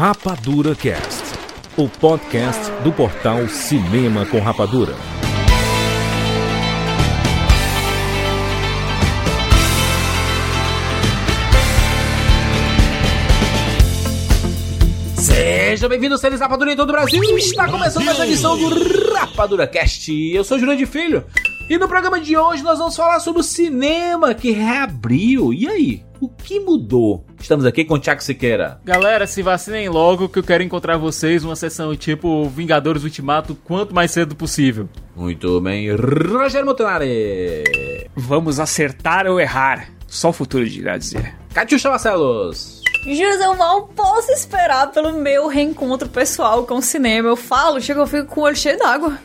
Rapadura Cast, o podcast do portal Cinema com Rapadura. Seja bem-vindo, seres Rapadura em todo o Brasil. Está começando mais uma edição do Rapadura Cast. Eu sou Júlio de Filho. E no programa de hoje nós vamos falar sobre o cinema que reabriu. E aí? O que mudou? Estamos aqui com o Tiago Siqueira. Galera, se vacinem logo que eu quero encontrar vocês uma sessão tipo Vingadores Ultimato quanto mais cedo possível. Muito bem. Rogério Montanari. Vamos acertar ou errar. Só o futuro irá dizer. Catiuxa Marcelos. Juro, eu mal posso esperar pelo meu reencontro pessoal com o cinema. Eu falo, chega, eu fico com o olho cheio d'água.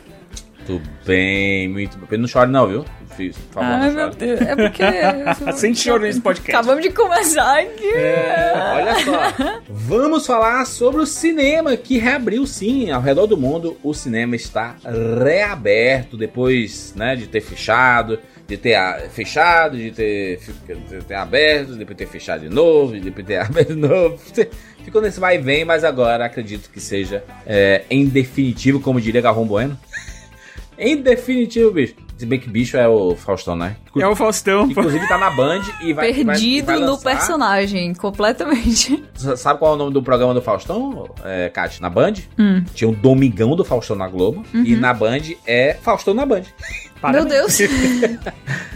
Tudo bem, muito bem. Não chore não, viu? Fiz, não meu. Deus. É porque. Sem choro nesse podcast. Acabamos de começar aqui. É, olha só. Vamos falar sobre o cinema que reabriu sim ao redor do mundo. O cinema está reaberto depois, né, de ter fechado, de ter ah, fechado, de ter, de ter aberto, depois ter fechado de novo, de depois ter aberto de novo. Ficou nesse vai e vem, mas agora acredito que seja é, em definitivo, como diria Galvão Bueno. em definitivo, bicho. Se bem que bicho é o Faustão, né? É o Faustão. Inclusive tá na Band e vai vai- Perdido vai no lançar- personagem, completamente. Sa- Sabe qual é o nome do programa do Faustão, é, Kátia? Na Band? Hum. Tinha o Domingão do Faustão na Globo. E na Band é Faustão na Band. Meu Deus.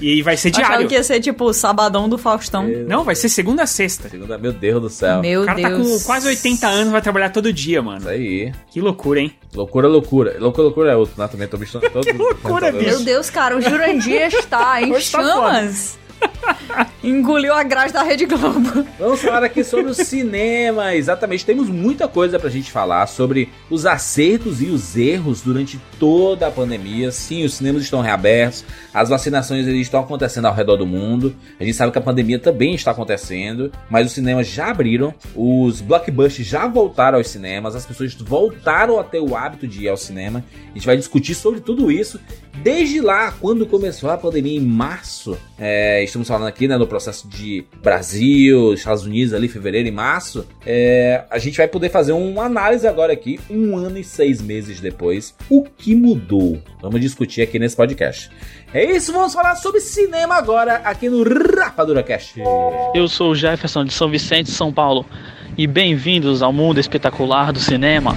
E vai ser Achava diário. que ia ser tipo o sabadão do Faustão. Não, vai ser segunda a sexta. Segunda, meu Deus do céu. Meu O cara tá Deus. com quase 80 anos, vai trabalhar todo dia, mano. Isso aí. Que loucura, hein? Loucura, loucura. Loucura, loucura é outro, né? Também tô bicho todo. que loucura, bicho. Meu Deus, cara, o Jurandir está em tá chamas. Engoliu a grade da Rede Globo. Vamos falar aqui sobre o cinema. Exatamente, temos muita coisa pra gente falar sobre os acertos e os erros durante toda a pandemia. Sim, os cinemas estão reabertos, as vacinações estão acontecendo ao redor do mundo. A gente sabe que a pandemia também está acontecendo, mas os cinemas já abriram, os blockbusters já voltaram aos cinemas, as pessoas voltaram a ter o hábito de ir ao cinema. A gente vai discutir sobre tudo isso desde lá, quando começou a pandemia em março. É, estamos falando aqui né, no processo de Brasil, Estados Unidos ali, fevereiro e março. É, a gente vai poder fazer uma análise agora aqui, um ano e seis meses depois. O que mudou? Vamos discutir aqui nesse podcast. É isso, vamos falar sobre cinema agora aqui no Rapadura Cast. Eu sou o Jefferson de São Vicente, São Paulo, e bem-vindos ao mundo espetacular do cinema.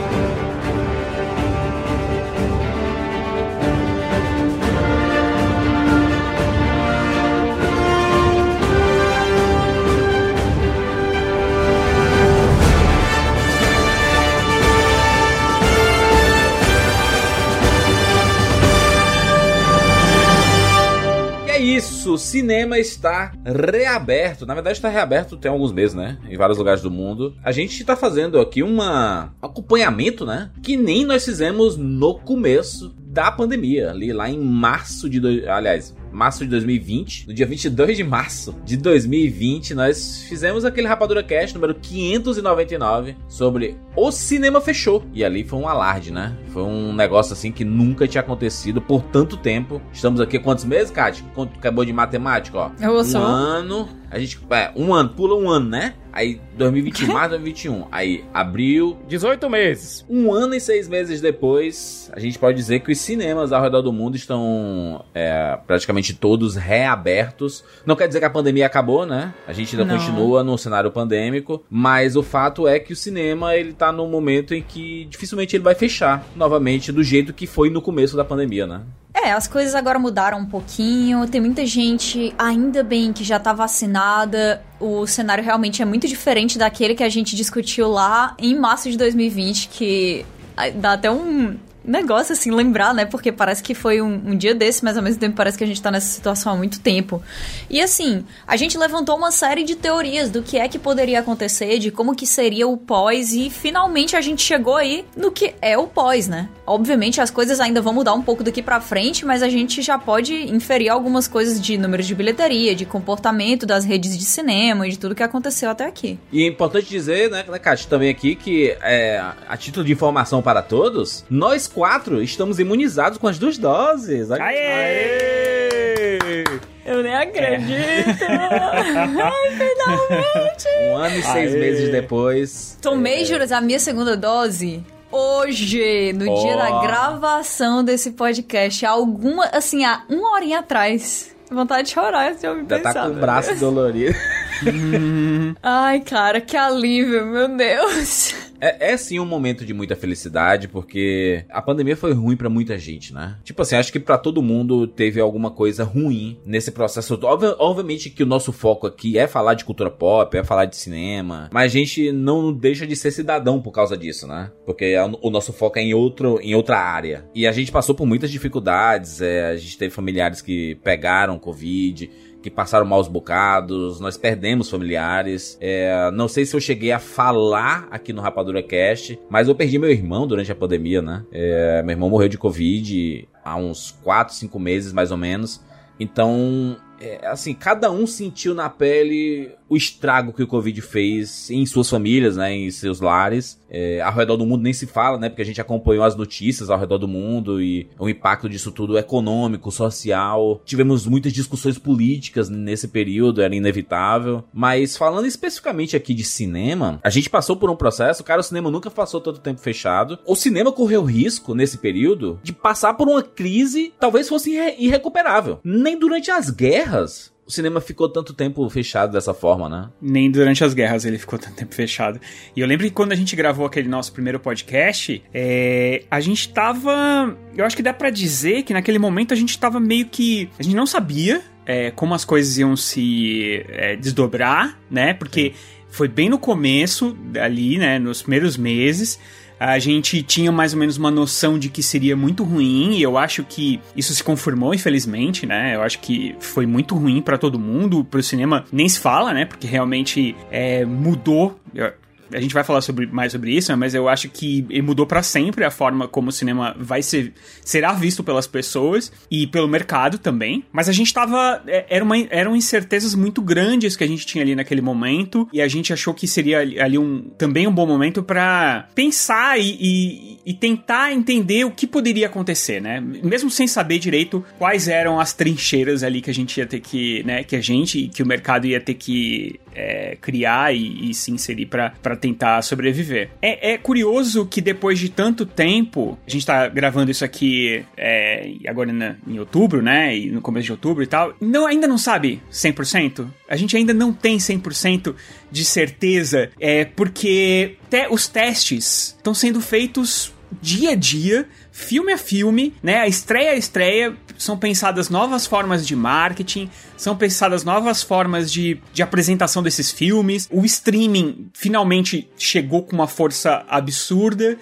o cinema está reaberto. Na verdade, está reaberto tem alguns meses, né? Em vários lugares do mundo. A gente está fazendo aqui uma um acompanhamento, né? Que nem nós fizemos no começo da pandemia, ali lá em março de. Do... Aliás, março de 2020. No dia 22 de março de 2020, nós fizemos aquele Rapadura Cast número 599 sobre o cinema fechou. E ali foi um alarde, né? Foi um negócio assim que nunca tinha acontecido por tanto tempo. Estamos aqui quantos meses, Kátia? Quanto acabou de matemática, ó? Eu um sou. ano. A gente. É, um ano, pula um ano, né? Aí 2021, março de 2021. Aí abril, 18 meses. um ano e seis meses depois, a gente pode dizer que os cinemas ao redor do mundo estão é, praticamente todos reabertos. Não quer dizer que a pandemia acabou, né? A gente ainda Não. continua no cenário pandêmico, mas o fato é que o cinema ele tá num momento em que dificilmente ele vai fechar novamente do jeito que foi no começo da pandemia, né? É, as coisas agora mudaram um pouquinho. Tem muita gente, ainda bem que já tá vacinada. O cenário realmente é muito diferente daquele que a gente discutiu lá em março de 2020, que ah, dá até um, negócio, assim, lembrar, né? Porque parece que foi um, um, dia desse, mas ao mesmo tempo parece que a gente tá nessa situação há muito tempo. E assim, a gente levantou uma série de teorias do que é que poderia acontecer, de como que seria o pós, e finalmente a gente chegou aí no que é o pós, né? Obviamente as coisas ainda vão mudar um pouco daqui para frente, mas a gente já pode inferir algumas coisas de números de bilheteria, de comportamento das redes de cinema e de tudo que aconteceu até aqui. E é importante dizer, né, Kátia, também aqui que é, a título de informação para todos, nós quatro estamos imunizados com as duas doses. Aê! Aê! Eu nem acredito! É. Ai, finalmente! Um ano e seis Aê. meses depois. Tomei, é... juras, a minha segunda dose hoje, no oh. dia da gravação desse podcast, alguma, assim, há uma horinha atrás. Vontade de chorar se eu me pensar. Já tá com o braço dolorido. Ai, cara, que alívio, meu Deus. É, é sim um momento de muita felicidade, porque a pandemia foi ruim para muita gente, né? Tipo assim, acho que para todo mundo teve alguma coisa ruim nesse processo. Obvi obviamente que o nosso foco aqui é falar de cultura pop, é falar de cinema, mas a gente não deixa de ser cidadão por causa disso, né? Porque o nosso foco é em, outro, em outra área. E a gente passou por muitas dificuldades, é, a gente teve familiares que pegaram Covid que passaram maus bocados, nós perdemos familiares. É, não sei se eu cheguei a falar aqui no Rapadura Cast, mas eu perdi meu irmão durante a pandemia, né? É, meu irmão morreu de Covid há uns 4, 5 meses mais ou menos. Então, é, assim, cada um sentiu na pele o estrago que o Covid fez em suas famílias, né, em seus lares. É, ao redor do mundo nem se fala, né, porque a gente acompanhou as notícias ao redor do mundo e o impacto disso tudo econômico, social. Tivemos muitas discussões políticas nesse período, era inevitável. Mas falando especificamente aqui de cinema, a gente passou por um processo, cara, o cinema nunca passou todo tempo fechado. O cinema correu risco nesse período de passar por uma crise talvez fosse irrecuperável. Nem durante as guerras o cinema ficou tanto tempo fechado dessa forma, né? Nem durante as guerras ele ficou tanto tempo fechado. E eu lembro que quando a gente gravou aquele nosso primeiro podcast, é, a gente tava. Eu acho que dá para dizer que naquele momento a gente tava meio que. A gente não sabia é, como as coisas iam se é, desdobrar, né? Porque foi bem no começo ali, né? Nos primeiros meses a gente tinha mais ou menos uma noção de que seria muito ruim, e eu acho que isso se confirmou, infelizmente, né? Eu acho que foi muito ruim para todo mundo, pro cinema nem se fala, né? Porque realmente é, mudou a gente vai falar sobre, mais sobre isso, né? mas eu acho que mudou para sempre a forma como o cinema vai ser será visto pelas pessoas e pelo mercado também. Mas a gente tava é, era uma, eram incertezas muito grandes que a gente tinha ali naquele momento e a gente achou que seria ali um também um bom momento para pensar e, e, e, tentar entender o que poderia acontecer, né? Mesmo sem saber direito quais eram as trincheiras ali que a gente ia ter que, né? Que a gente que o mercado ia ter que é, criar e, e, se inserir para tentar sobreviver. É, é, curioso que depois de tanto tempo, a gente tá gravando isso aqui é, agora na, em outubro, né? E no começo de outubro e tal, não, ainda não sabe 100%. A gente ainda não tem 100% de certeza, é porque te, os testes estão sendo feitos dia a dia filme a filme, né? A estreia a estreia, são pensadas novas formas de marketing, são pensadas novas formas de, de apresentação desses filmes. O streaming finalmente chegou com uma força absurda.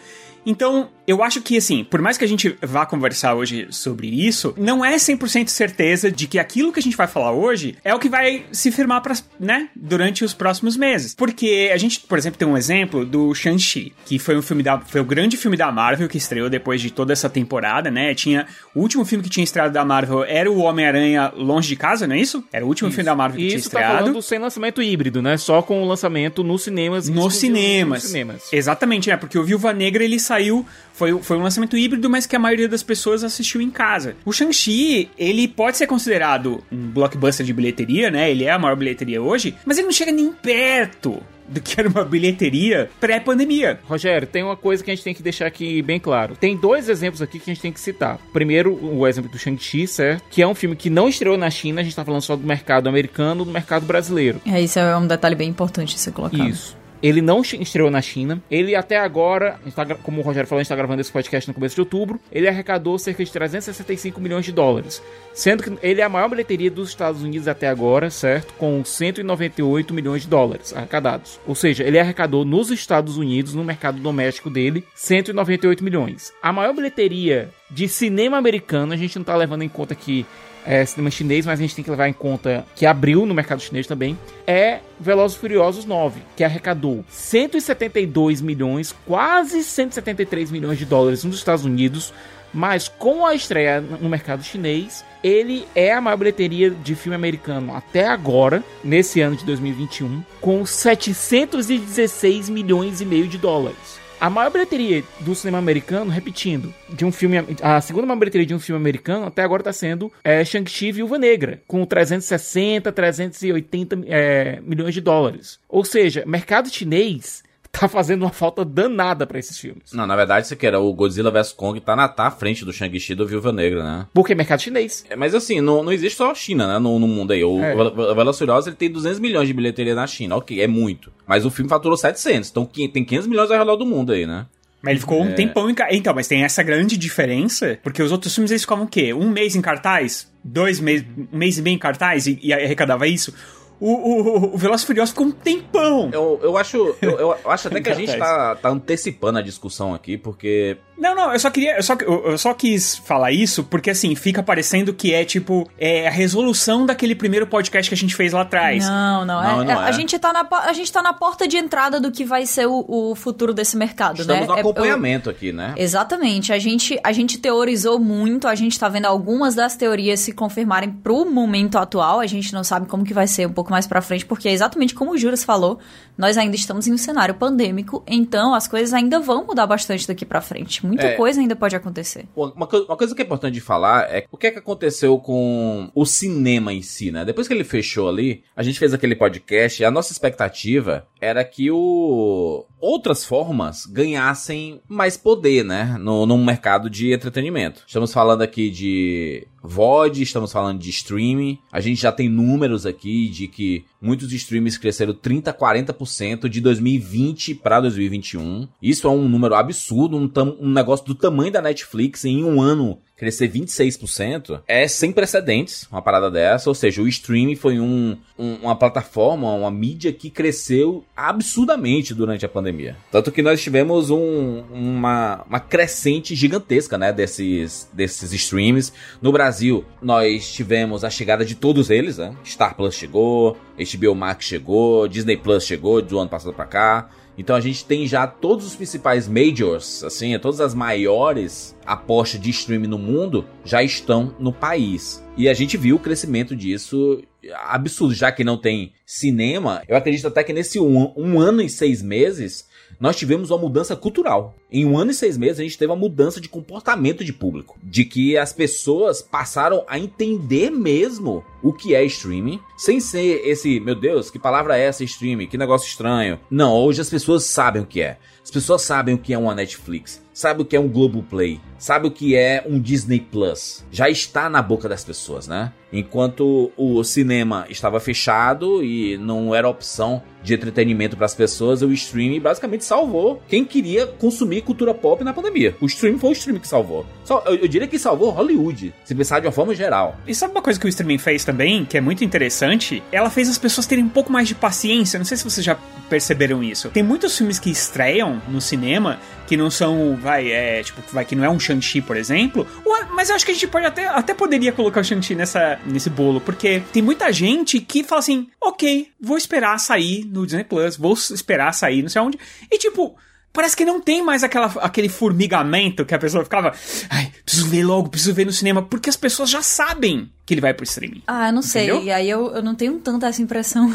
Então, eu acho que, assim, por mais que a gente vá conversar hoje sobre isso, não é 100% certeza de que aquilo que a gente vai falar hoje é o que vai se firmar, pra, né, durante os próximos meses. Porque a gente, por exemplo, tem um exemplo do Shang-Chi, que foi um filme da, foi o grande filme da Marvel que estreou depois de toda essa temporada, né? Tinha o último filme que tinha estreado da Marvel era o Homem-Aranha Longe de Casa, não é isso? Era o último isso. filme da Marvel que isso tinha estreado. Tá falando sem lançamento híbrido, né? Só com o lançamento nos cinemas. Nos cinemas. Nos cinemas. Exatamente, né? Porque o Viúva Negra ele saiu foi, foi um lançamento híbrido, mas que a maioria das pessoas assistiu em casa. O Shang-Chi, ele pode ser considerado um blockbuster de bilheteria, né? Ele é a maior bilheteria hoje, mas ele não chega nem perto do que era uma bilheteria pré-pandemia. Rogério, tem uma coisa que a gente tem que deixar aqui bem claro. Tem dois exemplos aqui que a gente tem que citar. Primeiro, o exemplo do Shang-Chi, certo? Que é um filme que não estreou na China, a gente tá falando só do mercado americano, do mercado brasileiro. É, isso é um detalhe bem importante de ser colocado. Isso. Ele não estreou na China. Ele até agora, tá, como o Rogério falou, a gente tá gravando esse podcast no começo de outubro. Ele arrecadou cerca de 365 milhões de dólares. Sendo que ele é a maior bilheteria dos Estados Unidos até agora, certo? Com 198 milhões de dólares arrecadados. Ou seja, ele arrecadou nos Estados Unidos, no mercado doméstico dele, 198 milhões. A maior bilheteria de cinema americano, a gente não tá levando em conta que é, cinema chinês, mas a gente tem que levar em conta que abriu no mercado chinês também, é Velozes e Furiosos 9, que arrecadou 172 milhões, quase 173 milhões de dólares nos Estados Unidos, mas com a estreia no mercado chinês, ele é a maior bilheteria de filme americano até agora, nesse ano de 2021, com 716 milhões e meio de dólares. A maior bilheteria do cinema americano, repetindo, de um filme. A segunda maior bilheteria de um filme americano até agora está sendo é, Shang-Chi Viúva Negra, com 360, 380 é, milhões de dólares. Ou seja, mercado chinês tá fazendo uma falta danada para esses filmes. Não, na verdade, isso aqui era o Godzilla vs Kong tá na tá à frente do Shang-Chi do Viúva Negra, né? Porque é mercado chinês. É, mas assim, não, não existe só a China, né? No, no mundo aí. O É. é. Velociriosa ele tem 200 milhões de bilheteria na China. Ok, é muito. Mas o filme faturou 700. Então tem 500 milhões ao redor do mundo aí, né? Mas ele ficou um tempão em cartaz. Então, mas tem essa grande diferença, porque os outros filmes eles ficavam o quê? Um mês em cartaz? Dois meses, um mês e meio em cartaz e, e arrecadava isso? O, o, o Velozes e Furiosos ficou um tempão. Eu, eu acho eu, eu acho até que a gente tá, tá antecipando a discussão aqui, porque Não, não, eu só queria. Eu só, eu, eu só quis falar isso porque, assim, fica parecendo que é tipo. É a resolução daquele primeiro podcast que a gente fez lá atrás. Não, não. Não, é, não é- é. A, gente tá na, a gente tá na porta de entrada do que vai ser o, o futuro desse mercado, estamos né? no É- acompanhamento aqui, né? Exatamente. A gente, a gente teorizou muito, a gente tá vendo algumas das teorias se confirmarem pro momento atual. A gente não sabe como que vai ser um pouco mais pra frente, porque é exatamente como o Juras falou, nós ainda estamos em um cenário pandêmico, então as coisas ainda vão mudar bastante daqui pra frente. Muita É. coisa ainda pode acontecer. Uma, co- uma coisa que é importante de falar é o que é que aconteceu com o cinema em si, né? Depois que ele fechou ali, a gente fez aquele podcast e a nossa expectativa era que o outras formas ganhassem mais poder, né? No, no mercado de entretenimento. Estamos falando aqui de VOD, estamos falando de streaming. A gente já tem números aqui de que muitos streams cresceram 30, 40% de 2020 para 2021. Isso é um número absurdo, um, um negócio do tamanho da Netflix em um ano crescer 26% é sem precedentes, uma parada dessa. Ou seja, o streaming foi um, um- uma plataforma, uma mídia que cresceu absurdamente durante a pandemia. Tanto que nós tivemos um- uma, uma crescente gigantesca, né, desses, desses streams. No Brasil, nós tivemos a chegada de todos eles, né? Star Plus chegou, HBO Max chegou, Disney Plus chegou do ano passado pra cá. Então a gente tem já todos os principais majors, assim, todas as maiores apostas de streaming no mundo já estão no país. E a gente viu o crescimento disso absurdo, já que não tem cinema. Eu acredito até que nesse um, um ano e seis meses nós tivemos uma mudança cultural. Em um ano e seis meses, a gente teve uma mudança de comportamento de público. De que as pessoas passaram a entender mesmo o que é streaming, sem ser esse, meu Deus, que palavra é essa streaming? Que negócio estranho. Não, hoje as pessoas sabem o que é. As pessoas sabem o que é uma Netflix, sabem o que é um Globoplay, sabem o que é um Disney Plus. Já está na boca das pessoas, né? Enquanto o cinema estava fechado e não era opção de entretenimento para as pessoas, o streaming basicamente salvou quem queria consumir cultura pop na pandemia. O streaming foi o streaming que salvou. Só- eu, eu diria que salvou Hollywood, se pensar de uma forma geral. E sabe uma coisa que o streaming fez também, que é muito interessante? Ela fez as pessoas terem um pouco mais de paciência. Não sei se vocês já perceberam isso. Tem muitos filmes que estreiam no cinema que não são, vai, é, tipo, vai, que não é um Shang-Chi, por exemplo. Ou- Mas eu acho que a gente pode até, até poderia colocar o Shang-Chi nessa, nesse bolo, porque tem muita gente que fala assim, ok, vou esperar sair no Disney Plus, vou esperar sair não sei onde. E tipo, Parece que não tem mais aquela, aquele formigamento que a pessoa ficava. Ai, preciso ver logo, preciso ver no cinema. Porque as pessoas já sabem que ele vai pro streaming. Ah, eu não sei. Entendeu? E aí eu, eu não tenho tanta essa impressão.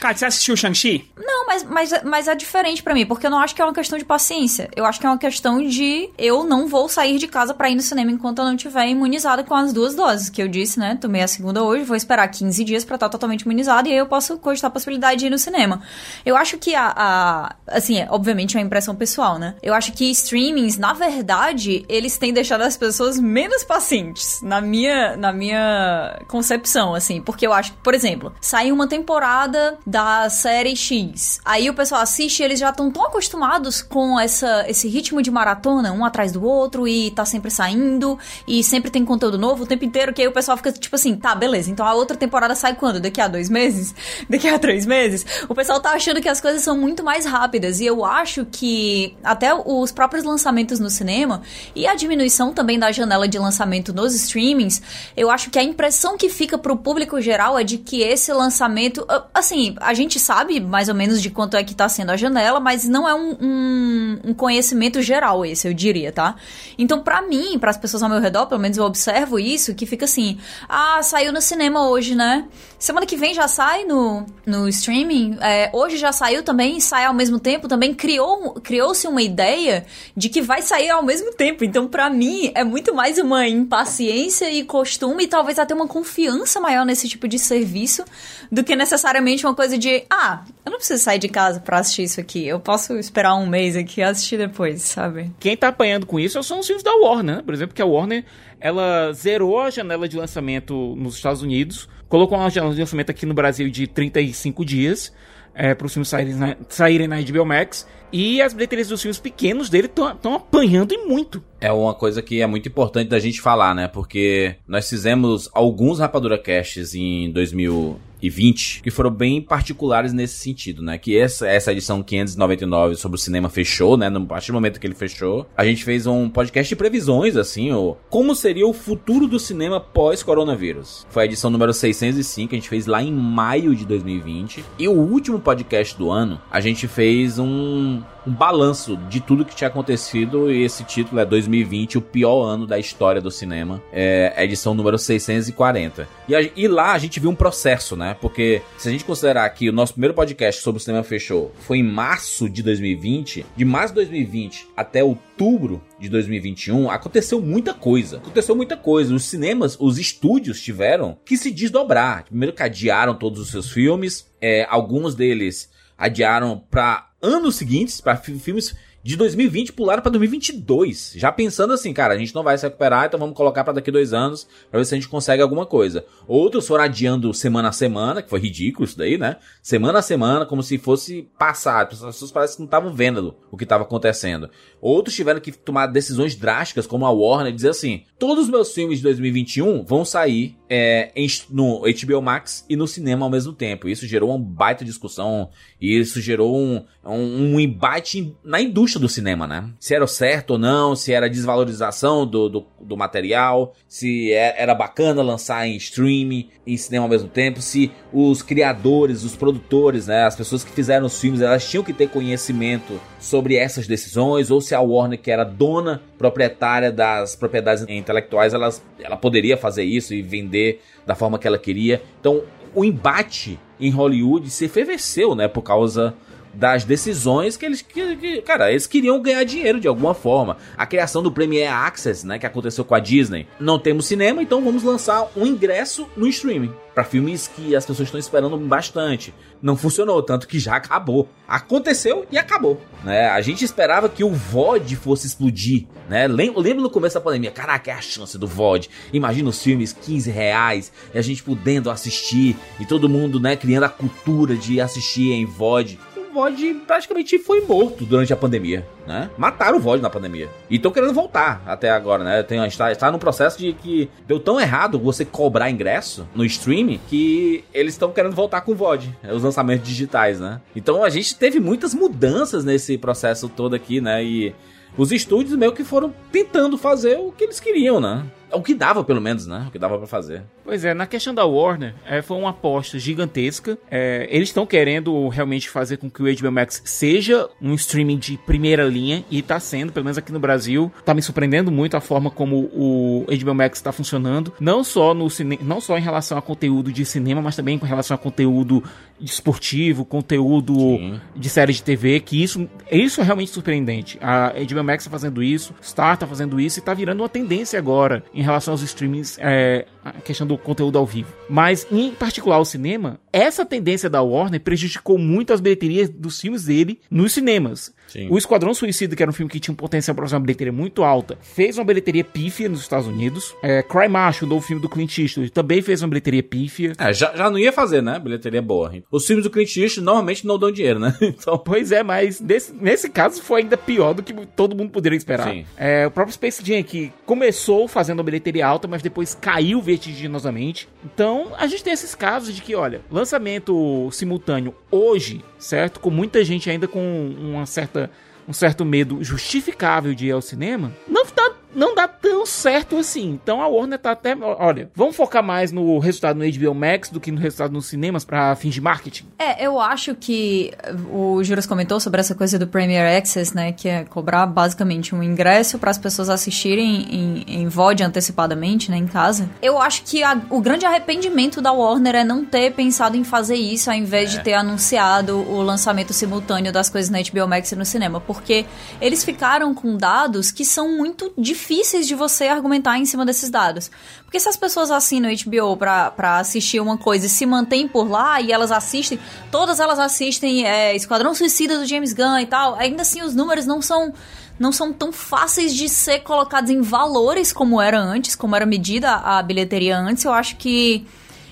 Cara, você assistiu o Shang-Chi? Não, mas, mas, mas é diferente pra mim, porque eu não acho que é uma questão de paciência. Eu acho que é uma questão de eu não vou sair de casa pra ir no cinema enquanto eu não tiver imunizada com as duas doses, que eu disse, né? Tomei a segunda hoje, vou esperar 15 dias pra estar totalmente imunizada e aí eu posso cogitar a possibilidade de ir no cinema. Eu acho que a. a- assim, é, obviamente é uma impressão pessoal, né? Eu acho que streamings, na verdade, eles têm deixado as pessoas menos pacientes. Na minha. Na minha concepção, assim. Porque eu acho que, por exemplo, sai uma temporada da série X. Aí o pessoal assiste e eles já estão tão acostumados com essa, esse ritmo de maratona, um atrás do outro, e tá sempre saindo, e sempre tem conteúdo novo o tempo inteiro, que aí o pessoal fica tipo assim, tá, beleza, então a outra temporada sai quando? Daqui a dois meses? Daqui a três meses? O pessoal tá achando que as coisas são muito mais rápidas, e eu acho que até os próprios lançamentos no cinema e a diminuição também da janela de lançamento nos streamings, eu acho que a impressão que fica pro público geral é de que esse lançamento, assim, a gente sabe mais ou menos de quanto é que tá sendo a janela, mas não é um, um, um conhecimento geral esse, eu diria, tá? Então, para mim, para as pessoas ao meu redor, pelo menos eu observo isso, que fica assim, ah, saiu no cinema hoje, né? Semana que vem já sai no, no streaming, é, hoje já saiu também, sai ao mesmo tempo, também criou, criou-se uma ideia de que vai sair ao mesmo tempo. Então, para mim, é muito mais uma impaciência e costume, e talvez até uma confiança maior nesse tipo de serviço, do que necessariamente uma coisa de, ah, eu não preciso sair de casa para assistir isso aqui, eu posso esperar um mês aqui e assistir depois, sabe? Quem tá apanhando com isso são os filmes da Warner, né? Por exemplo, que a Warner, ela zerou a janela de lançamento nos Estados Unidos, colocou uma janela de lançamento aqui no Brasil de 35 dias, é, para os filmes saírem na, saírem na HBO Max. E as bilheterias dos filmes pequenos dele estão apanhando e muito. É uma coisa que é muito importante da gente falar, né? Porque nós fizemos alguns Rapadura Casts em 2020 que foram bem particulares nesse sentido, né? Que essa, essa edição 599 sobre o cinema fechou, né? No, a partir do momento que ele fechou, a gente fez um podcast de previsões, assim, o, como seria o futuro do cinema pós-coronavírus. Foi a edição número 605, a gente fez lá em maio de 2020. E o último podcast do ano, a gente fez um um balanço de tudo que tinha acontecido e esse título é 2020, o pior ano da história do cinema. É a edição número 640. E, a, e lá a gente viu um processo, né? Porque se a gente considerar que o nosso primeiro podcast sobre o cinema fechou foi em março de 2020, de março de 2020 até outubro de 2021, aconteceu muita coisa. Aconteceu muita coisa. Os cinemas, os estúdios tiveram que se desdobrar. Primeiro que adiaram todos os seus filmes, é, alguns deles adiaram para anos seguintes, para filmes de 2020 pularam para 2022. Já pensando assim, cara, a gente não vai se recuperar, então vamos colocar para daqui dois anos para ver se a gente consegue alguma coisa. Outros foram adiando semana a semana, que foi ridículo isso daí, né? Semana a semana, como se fosse passar. As pessoas parecem que não estavam vendo o que estava acontecendo. Outros tiveram que tomar decisões drásticas, como a Warner, dizer assim: todos os meus filmes de 2021 vão sair é, em, no HBO Max e no cinema ao mesmo tempo. Isso gerou uma baita discussão, e isso gerou um, um, um embate na indústria do cinema, né? Se era certo ou não, se era desvalorização do, do, do material, se é, era bacana lançar em streaming, em cinema ao mesmo tempo, se os criadores, os produtores, né, as pessoas que fizeram os filmes, elas tinham que ter conhecimento sobre essas decisões, ou se a Warner, que era dona proprietária das propriedades intelectuais, elas, ela poderia fazer isso e vender da forma que ela queria. Então, o embate em Hollywood se efervesceu, né, por causa das decisões que eles que, que, cara, eles queriam ganhar dinheiro de alguma forma. A criação do Premier Access, né, que aconteceu com a Disney. Não temos cinema, então vamos lançar um ingresso no streaming para filmes que as pessoas estão esperando bastante. Não funcionou, tanto que já acabou. Aconteceu e acabou, né? A gente esperava que o VOD fosse explodir, né? Lembro, no começo da pandemia, caraca, é a chance do VOD. Imagina os filmes 15 reais e a gente podendo assistir e todo mundo, né, criando a cultura de assistir em VOD. VOD praticamente foi morto durante a pandemia, né? Mataram o VOD na pandemia. E estão querendo voltar até agora, né? Tem, está, está no processo de que deu tão errado você cobrar ingresso no streaming que eles estão querendo voltar com o VOD, né? os lançamentos digitais, né? Então a gente teve muitas mudanças nesse processo todo aqui, né? E os estúdios meio que foram tentando fazer o que eles queriam, né? O que dava, pelo menos, né? O que dava para fazer. Pois é, na questão da Warner, é, foi uma aposta gigantesca. É, eles estão querendo realmente fazer com que o HBO Max seja um streaming de primeira linha, e tá sendo, pelo menos aqui no Brasil. Tá me surpreendendo muito a forma como o HBO Max está funcionando. Não só, no cine... não só em relação a conteúdo de cinema, mas também com relação a conteúdo esportivo, conteúdo Sim. de série de TV, que isso, isso é realmente surpreendente. A HBO Max tá fazendo isso, Star tá fazendo isso, e tá virando uma tendência agora em relação aos streamings é, a questão do conteúdo ao vivo. Mas, em particular, o cinema, essa tendência da Warner prejudicou muito as bilheterias dos filmes dele nos cinemas. Sim. O Esquadrão Suicida, que era um filme que tinha um potencial para fazer uma bilheteria muito alta, fez uma bilheteria pífia nos Estados Unidos. É, Cry Macho, o novo filme do Clint Eastwood, também fez uma bilheteria pífia. É, já, já não ia fazer, né? Bilheteria boa. Os filmes do Clint Eastwood normalmente não dão dinheiro, né? Então, Pois é, mas nesse, nesse caso foi ainda pior do que todo mundo poderia esperar. Sim. É, o próprio Space Jam que começou fazendo uma bilheteria alta, mas depois caiu vertiginosamente. Então, a gente tem esses casos de que, olha, lançamento simultâneo hoje, certo? Com muita gente ainda com uma certa, um certo medo justificável de ir ao cinema, não dá, não dá tão certo assim. Então a Warner tá até, olha, vamos focar mais no resultado no HBO Max do que no resultado nos cinemas para fins de marketing. É, eu acho que o Juras comentou sobre essa coisa do Premier Access, né? Que é cobrar basicamente um ingresso para as pessoas assistirem em, em VOD antecipadamente, né? Em casa. Eu acho que a- o grande arrependimento da Warner é não ter pensado em fazer isso ao invés de ter anunciado o lançamento simultâneo das coisas na HBO Max e no cinema. Porque eles ficaram com dados que são muito difíceis de você argumentar em cima desses dados. Porque se as pessoas assinam HBO pra, pra assistir uma coisa e se mantêm por lá e elas assistem, todas elas assistem é, Esquadrão Suicida do James Gunn e tal, ainda assim os números não são não são tão fáceis de ser colocados em valores como era antes, como era medida a bilheteria antes. Eu acho que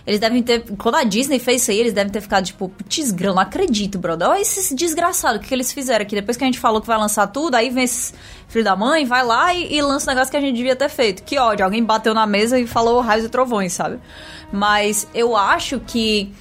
eles devem ter. Quando a Disney fez isso aí, eles devem ter ficado tipo, putz, grão, não acredito, brother. Olha esses desgraçados, o que, que eles fizeram aqui? Depois que a gente falou que vai lançar tudo, aí vem esse filho da mãe, vai lá e, e lança o negócio que a gente devia ter feito. Que ódio, alguém bateu na mesa e falou raios e trovões, sabe? Mas eu acho que.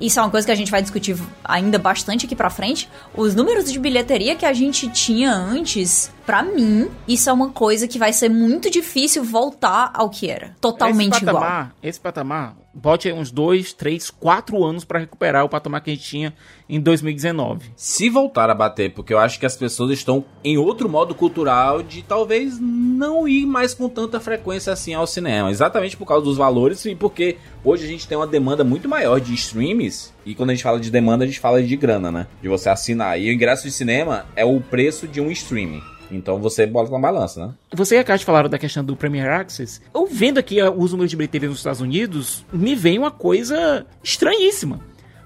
Isso é uma coisa que a gente vai discutir ainda bastante aqui pra frente. Os números de bilheteria que a gente tinha antes, pra mim, isso é uma coisa que vai ser muito difícil voltar ao que era. Totalmente esse igual. patamar, Esse patamar, bote uns dois, três, quatro anos pra recuperar o patamar que a gente tinha em 2019. se voltar a bater, porque eu acho que as pessoas estão em outro modo cultural de talvez não ir mais com tanta frequência assim ao cinema. Exatamente por causa dos valores e porque hoje a gente tem uma demanda muito maior de streams. E quando a gente fala de demanda, a gente fala de grana, né? De você assinar. E o ingresso de cinema é o preço de um streaming. Então você bota na balança, né? Você e a Kat falaram da questão do Premier Access. Eu vendo aqui uh, os números de bilheteria nos Estados Unidos, me vem uma coisa estranhíssima.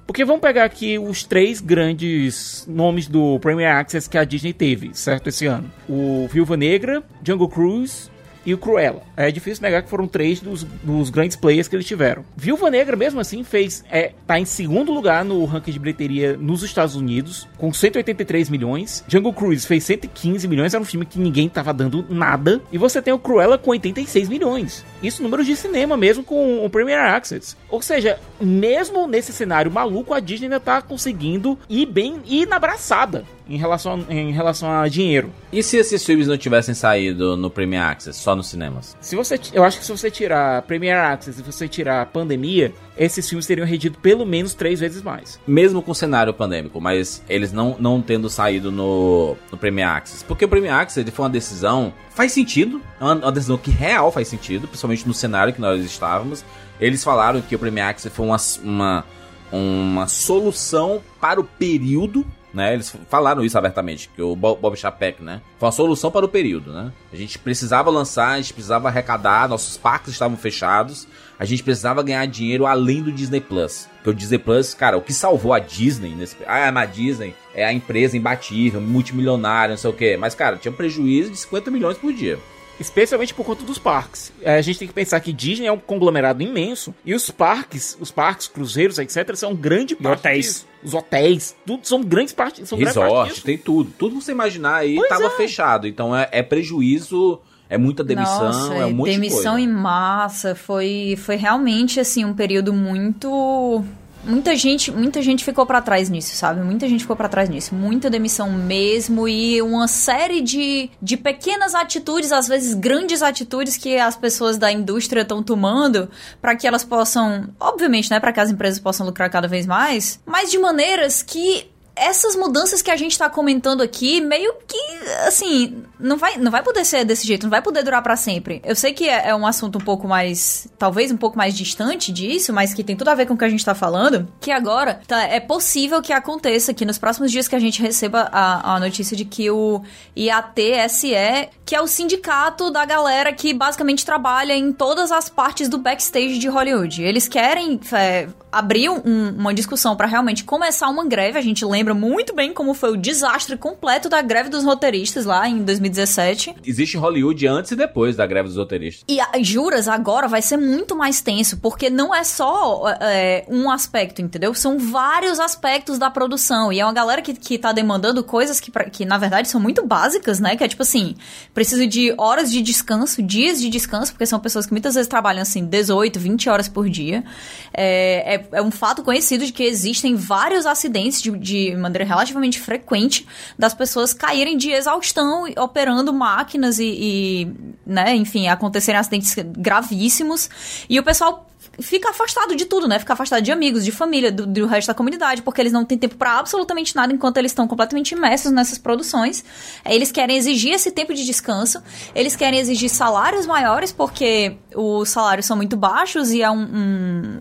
Porque vamos pegar aqui os três grandes nomes do Premier Access que a Disney teve, certo, esse ano. O Viúva Negra, Jungle Cruise e o Cruella. É difícil negar que foram três dos, dos grandes players que eles tiveram. Viúva Negra, mesmo assim, fez é, tá em segundo lugar no ranking de bilheteria nos Estados Unidos, com 183 milhões. Jungle Cruise fez 115 milhões, era um filme que ninguém tava dando nada. E você tem o Cruella com 86 milhões. Isso números de cinema mesmo com o Premier Access. Ou seja, mesmo nesse cenário maluco, a Disney ainda tá conseguindo ir bem, ir na braçada em relação, a, em relação a dinheiro. E se esses filmes não tivessem saído no Premier Access, só nos cinemas? Se você, eu acho que se você tirar Premier Access e você tirar a pandemia, esses filmes teriam rendido pelo menos três vezes mais. Mesmo com o cenário pandêmico, mas eles não, não tendo saído no, no Premier Access. Porque o Premier Access ele foi uma decisão. Faz sentido, é uma, uma decisão que real faz sentido, principalmente no cenário que nós estávamos. Eles falaram que o Premier Access foi uma, uma, uma solução para o período né? Eles falaram isso abertamente, que o Bob Chapek, né? Foi uma solução para o período, né? A gente precisava lançar, a gente precisava arrecadar, nossos parques estavam fechados, a gente precisava ganhar dinheiro além do Disney Plus. Porque o Disney Plus, cara, o que salvou a Disney nesse. Ah, mas a Disney é a empresa imbatível, multimilionária, não sei o quê. Mas, cara, tinha um prejuízo de 50 milhões por dia. Especialmente por conta dos parques. É, a gente tem que pensar que Disney é um conglomerado imenso e os parques, os parques, cruzeiros, etc, são grande parte hotéis. disso. Os hotéis, tudo são grandes partes, são grande parte Resort, disso. tem tudo. Tudo que você imaginar aí Pois tava é. fechado. Então é, é prejuízo, é muita demissão, Nossa, é um monte demissão de coisa. em massa, foi, foi realmente assim um período muito muita gente, muita gente ficou pra trás nisso, sabe? Muita gente ficou pra trás nisso, muita demissão mesmo e uma série de, de pequenas atitudes, às vezes grandes atitudes que as pessoas da indústria estão tomando pra que elas possam, obviamente, né, para que as empresas possam lucrar cada vez mais, mas de maneiras que essas mudanças que a gente tá comentando aqui, meio que, assim, não vai, não vai poder ser desse jeito, não vai poder durar para sempre. Eu sei que é, é, um assunto um pouco mais, talvez um pouco mais distante disso, mas que tem tudo a ver com o que a gente tá falando, que agora tá, é possível que aconteça que nos próximos dias que a gente receba a, a notícia de que o IATSE, que é o sindicato da galera que basicamente trabalha em todas as partes do backstage de Hollywood. Eles querem é, abrir um, uma discussão para realmente começar uma greve. A gente lembra muito bem como foi o desastre completo da greve dos roteiristas lá em 2017. Existe Hollywood antes e depois da greve dos roteiristas. E a, juras, agora vai ser muito mais tenso, porque não é só é, um aspecto, entendeu? São vários aspectos da produção. E é uma galera que, que tá demandando coisas que, que, na verdade, são muito básicas, né? Que é tipo assim, preciso de horas de descanso, dias de descanso, porque são pessoas que muitas vezes trabalham assim 18, 20 horas por dia. É, é, é um fato conhecido de que existem vários acidentes de, de maneira relativamente frequente das pessoas caírem de exaustão operando máquinas e, e né, enfim, acontecerem acidentes gravíssimos. E o pessoal fica afastado de tudo, né? Fica afastado de amigos, de família, do, do resto da comunidade, porque eles não têm tempo para absolutamente nada enquanto eles estão completamente imersos nessas produções. Eles querem exigir esse tempo de descanso, eles querem exigir salários maiores, porque os salários são muito baixos e é um. um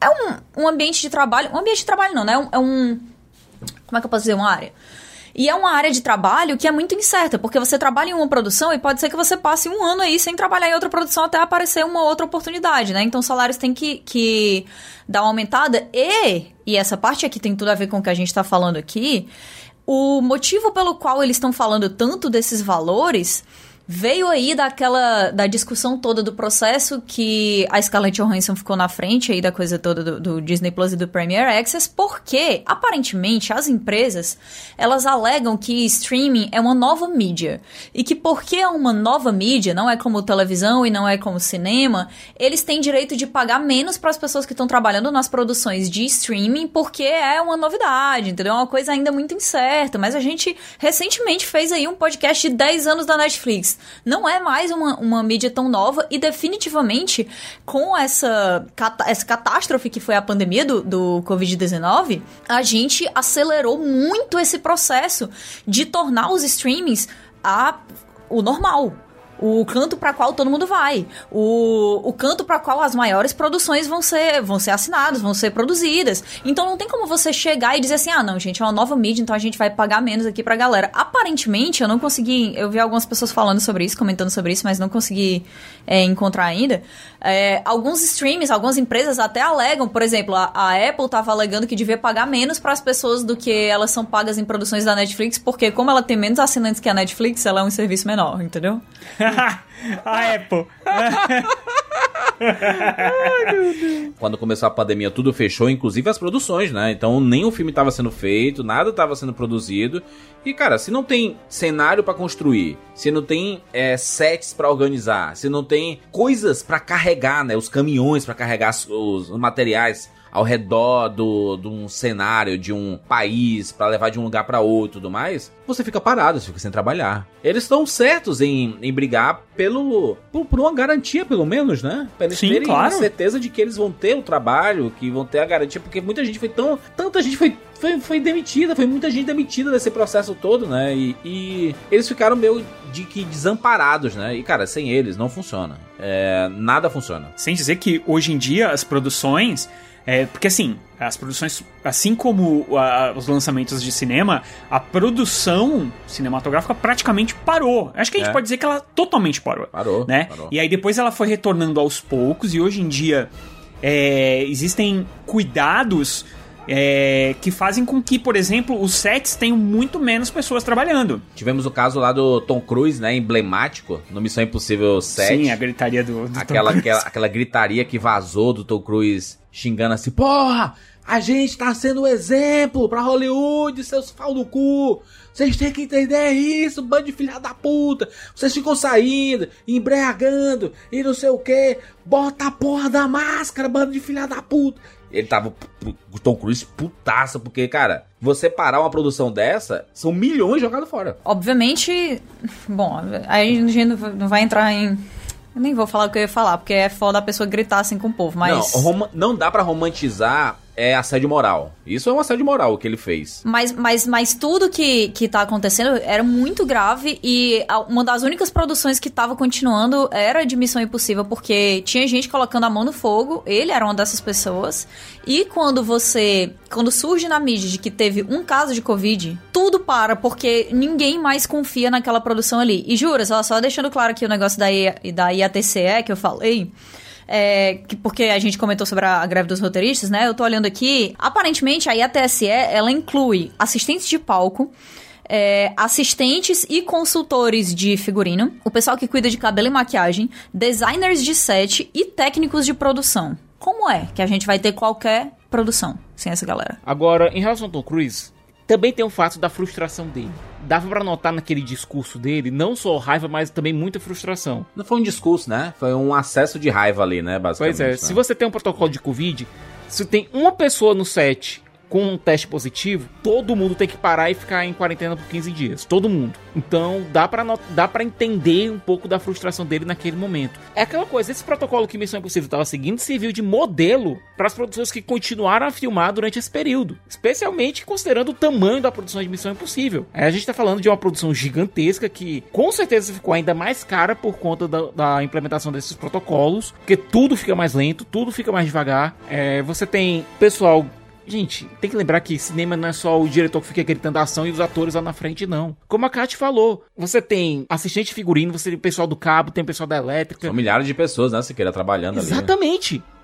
é um, um ambiente de trabalho. Um ambiente de trabalho não, né? É um, é um. Como é que eu posso dizer? Uma área e é uma área de trabalho que é muito incerta, porque você trabalha em uma produção e pode ser que você passe um ano aí sem trabalhar em outra produção até aparecer uma outra oportunidade, né? Então, salários têm que, que dar uma aumentada. E, e essa parte aqui tem tudo a ver com o que a gente está falando aqui, o motivo pelo qual eles estão falando tanto desses valores Veio aí daquela da discussão toda do processo que a Scarlett Johansson ficou na frente aí da coisa toda do, do, Disney Plus e do Premier Access, porque aparentemente as empresas elas alegam que streaming é uma nova mídia. E que porque é uma nova mídia, não é como televisão e não é como cinema, eles têm direito de pagar menos para as pessoas que estão trabalhando nas produções de streaming porque é uma novidade, entendeu? É uma coisa ainda muito incerta, mas a gente recentemente fez aí um podcast de 10 anos da Netflix não é mais uma, uma mídia tão nova e definitivamente com essa, essa catástrofe que foi a pandemia do, do Covid-19, a gente acelerou muito esse processo de tornar os streamings a, o normal o canto para qual todo mundo vai, o, o canto para qual as maiores produções vão ser, vão ser assinadas, vão ser produzidas. Então não tem como você chegar e dizer assim: ah, não, gente, é uma nova mídia, então a gente vai pagar menos aqui pra galera. Aparentemente, eu não consegui. Eu vi algumas pessoas falando sobre isso, comentando sobre isso, mas não consegui é, encontrar ainda. É, alguns streams, algumas empresas até alegam, por exemplo, a, a Apple estava alegando que devia pagar menos para as pessoas do que elas são pagas em produções da Netflix, porque como ela tem menos assinantes que a Netflix, ela é um serviço menor, entendeu? a Apple. Quando começou a pandemia, tudo fechou, inclusive as produções, né? Então nem o filme estava sendo feito, nada estava sendo produzido. E, cara, se não tem cenário para construir, se não tem é, sets para organizar, se não tem coisas para carregar, né? Os caminhões para carregar os, os materiais ao redor do, de um cenário, de um país, para levar de um lugar para outro e tudo mais, você fica parado, você fica sem trabalhar. Eles estão certos em, em brigar pelo por, por, uma garantia, pelo menos, né? Pra eles Sim, terem claro. certeza de que eles vão ter o trabalho, que vão ter a garantia, porque muita gente foi tão. Tanta gente foi foi, foi demitida, foi muita gente demitida desse processo todo, né? E, e, eles ficaram meio de que desamparados, né? E, cara, sem eles não funciona. É, nada funciona. Sem dizer que hoje em dia as produções é, porque assim, as produções, assim como a, os lançamentos de cinema, a produção cinematográfica praticamente parou. Acho que a gente é. pode dizer que ela totalmente parou. Parou, né? Parou. E aí depois ela foi retornando aos poucos e hoje em dia é, existem cuidados é, que fazem com que, por exemplo, os sets tenham muito menos pessoas trabalhando. Tivemos o caso lá do Tom Cruise, né, emblemático, no Missão Impossível 7. Sim, a gritaria do, do aquela, aquela, aquela gritaria que vazou do Tom Cruise xingando assim, porra, a gente tá sendo um exemplo pra Hollywood, seus pau no cu. Vocês têm que entender isso, bando de filha da puta. Vocês ficam saindo, embriagando e não sei o que. Bota a porra da máscara, bando de filha da puta. Ele tava. O Tom Cruise putaça, porque, cara, você parar uma produção dessa, são milhões jogados fora. Obviamente. Bom, aí a gente não vai entrar em. Eu nem vou falar o que eu ia falar, porque é foda a pessoa gritar assim com o povo, mas. Não, não dá para romantizar é assédio moral. Isso é um assédio moral o que ele fez. Mas, mas, mas tudo que, que tá acontecendo era muito grave e uma das únicas produções que tava continuando era de Missão Impossível, porque tinha gente colocando a mão no fogo, ele era uma dessas pessoas. E quando você. Quando surge na mídia de que teve um caso de Covid, tudo para, porque ninguém mais confia naquela produção ali. E jura, só, só deixando claro aqui o negócio da, IA, da IATCE que eu falei. É, que- porque a gente comentou sobre a, a greve dos roteiristas, né? Eu tô olhando aqui. Aparentemente, a IATSE, ela inclui assistentes de palco, é, assistentes e consultores de figurino, o pessoal que cuida de cabelo e maquiagem, designers de set e técnicos de produção. Como é que a gente vai ter qualquer produção sem essa galera? Agora, em relação ao Tom Cruise, também tem o fato da frustração dele. Dava pra notar naquele discurso dele não só raiva, mas também muita frustração. Não foi um discurso, né? Foi um acesso de raiva ali, né? Basicamente. Pois é, né? se você tem um protocolo de Covid, se tem uma pessoa no set com um teste positivo, todo mundo tem que parar e ficar em quarentena por 15 dias. Todo mundo. Então dá pra, dá pra entender um pouco da frustração dele naquele momento. É aquela coisa, esse protocolo que Missão Impossível estava seguindo serviu de modelo para as produções que continuaram a filmar durante esse período. Especialmente considerando o tamanho da produção de Missão Impossível. Aí a gente tá falando de uma produção gigantesca que com certeza ficou ainda mais cara por conta da, da implementação desses protocolos, porque tudo fica mais lento, tudo fica mais devagar. É, você tem pessoal Gente, tem que lembrar que cinema não é só o diretor que fica gritando ação e os atores lá na frente, não. Como a Kat falou, você tem assistente figurino, você tem o pessoal do cabo, tem o pessoal da elétrica. São milhares de pessoas, né? Se queira trabalhando ali. né?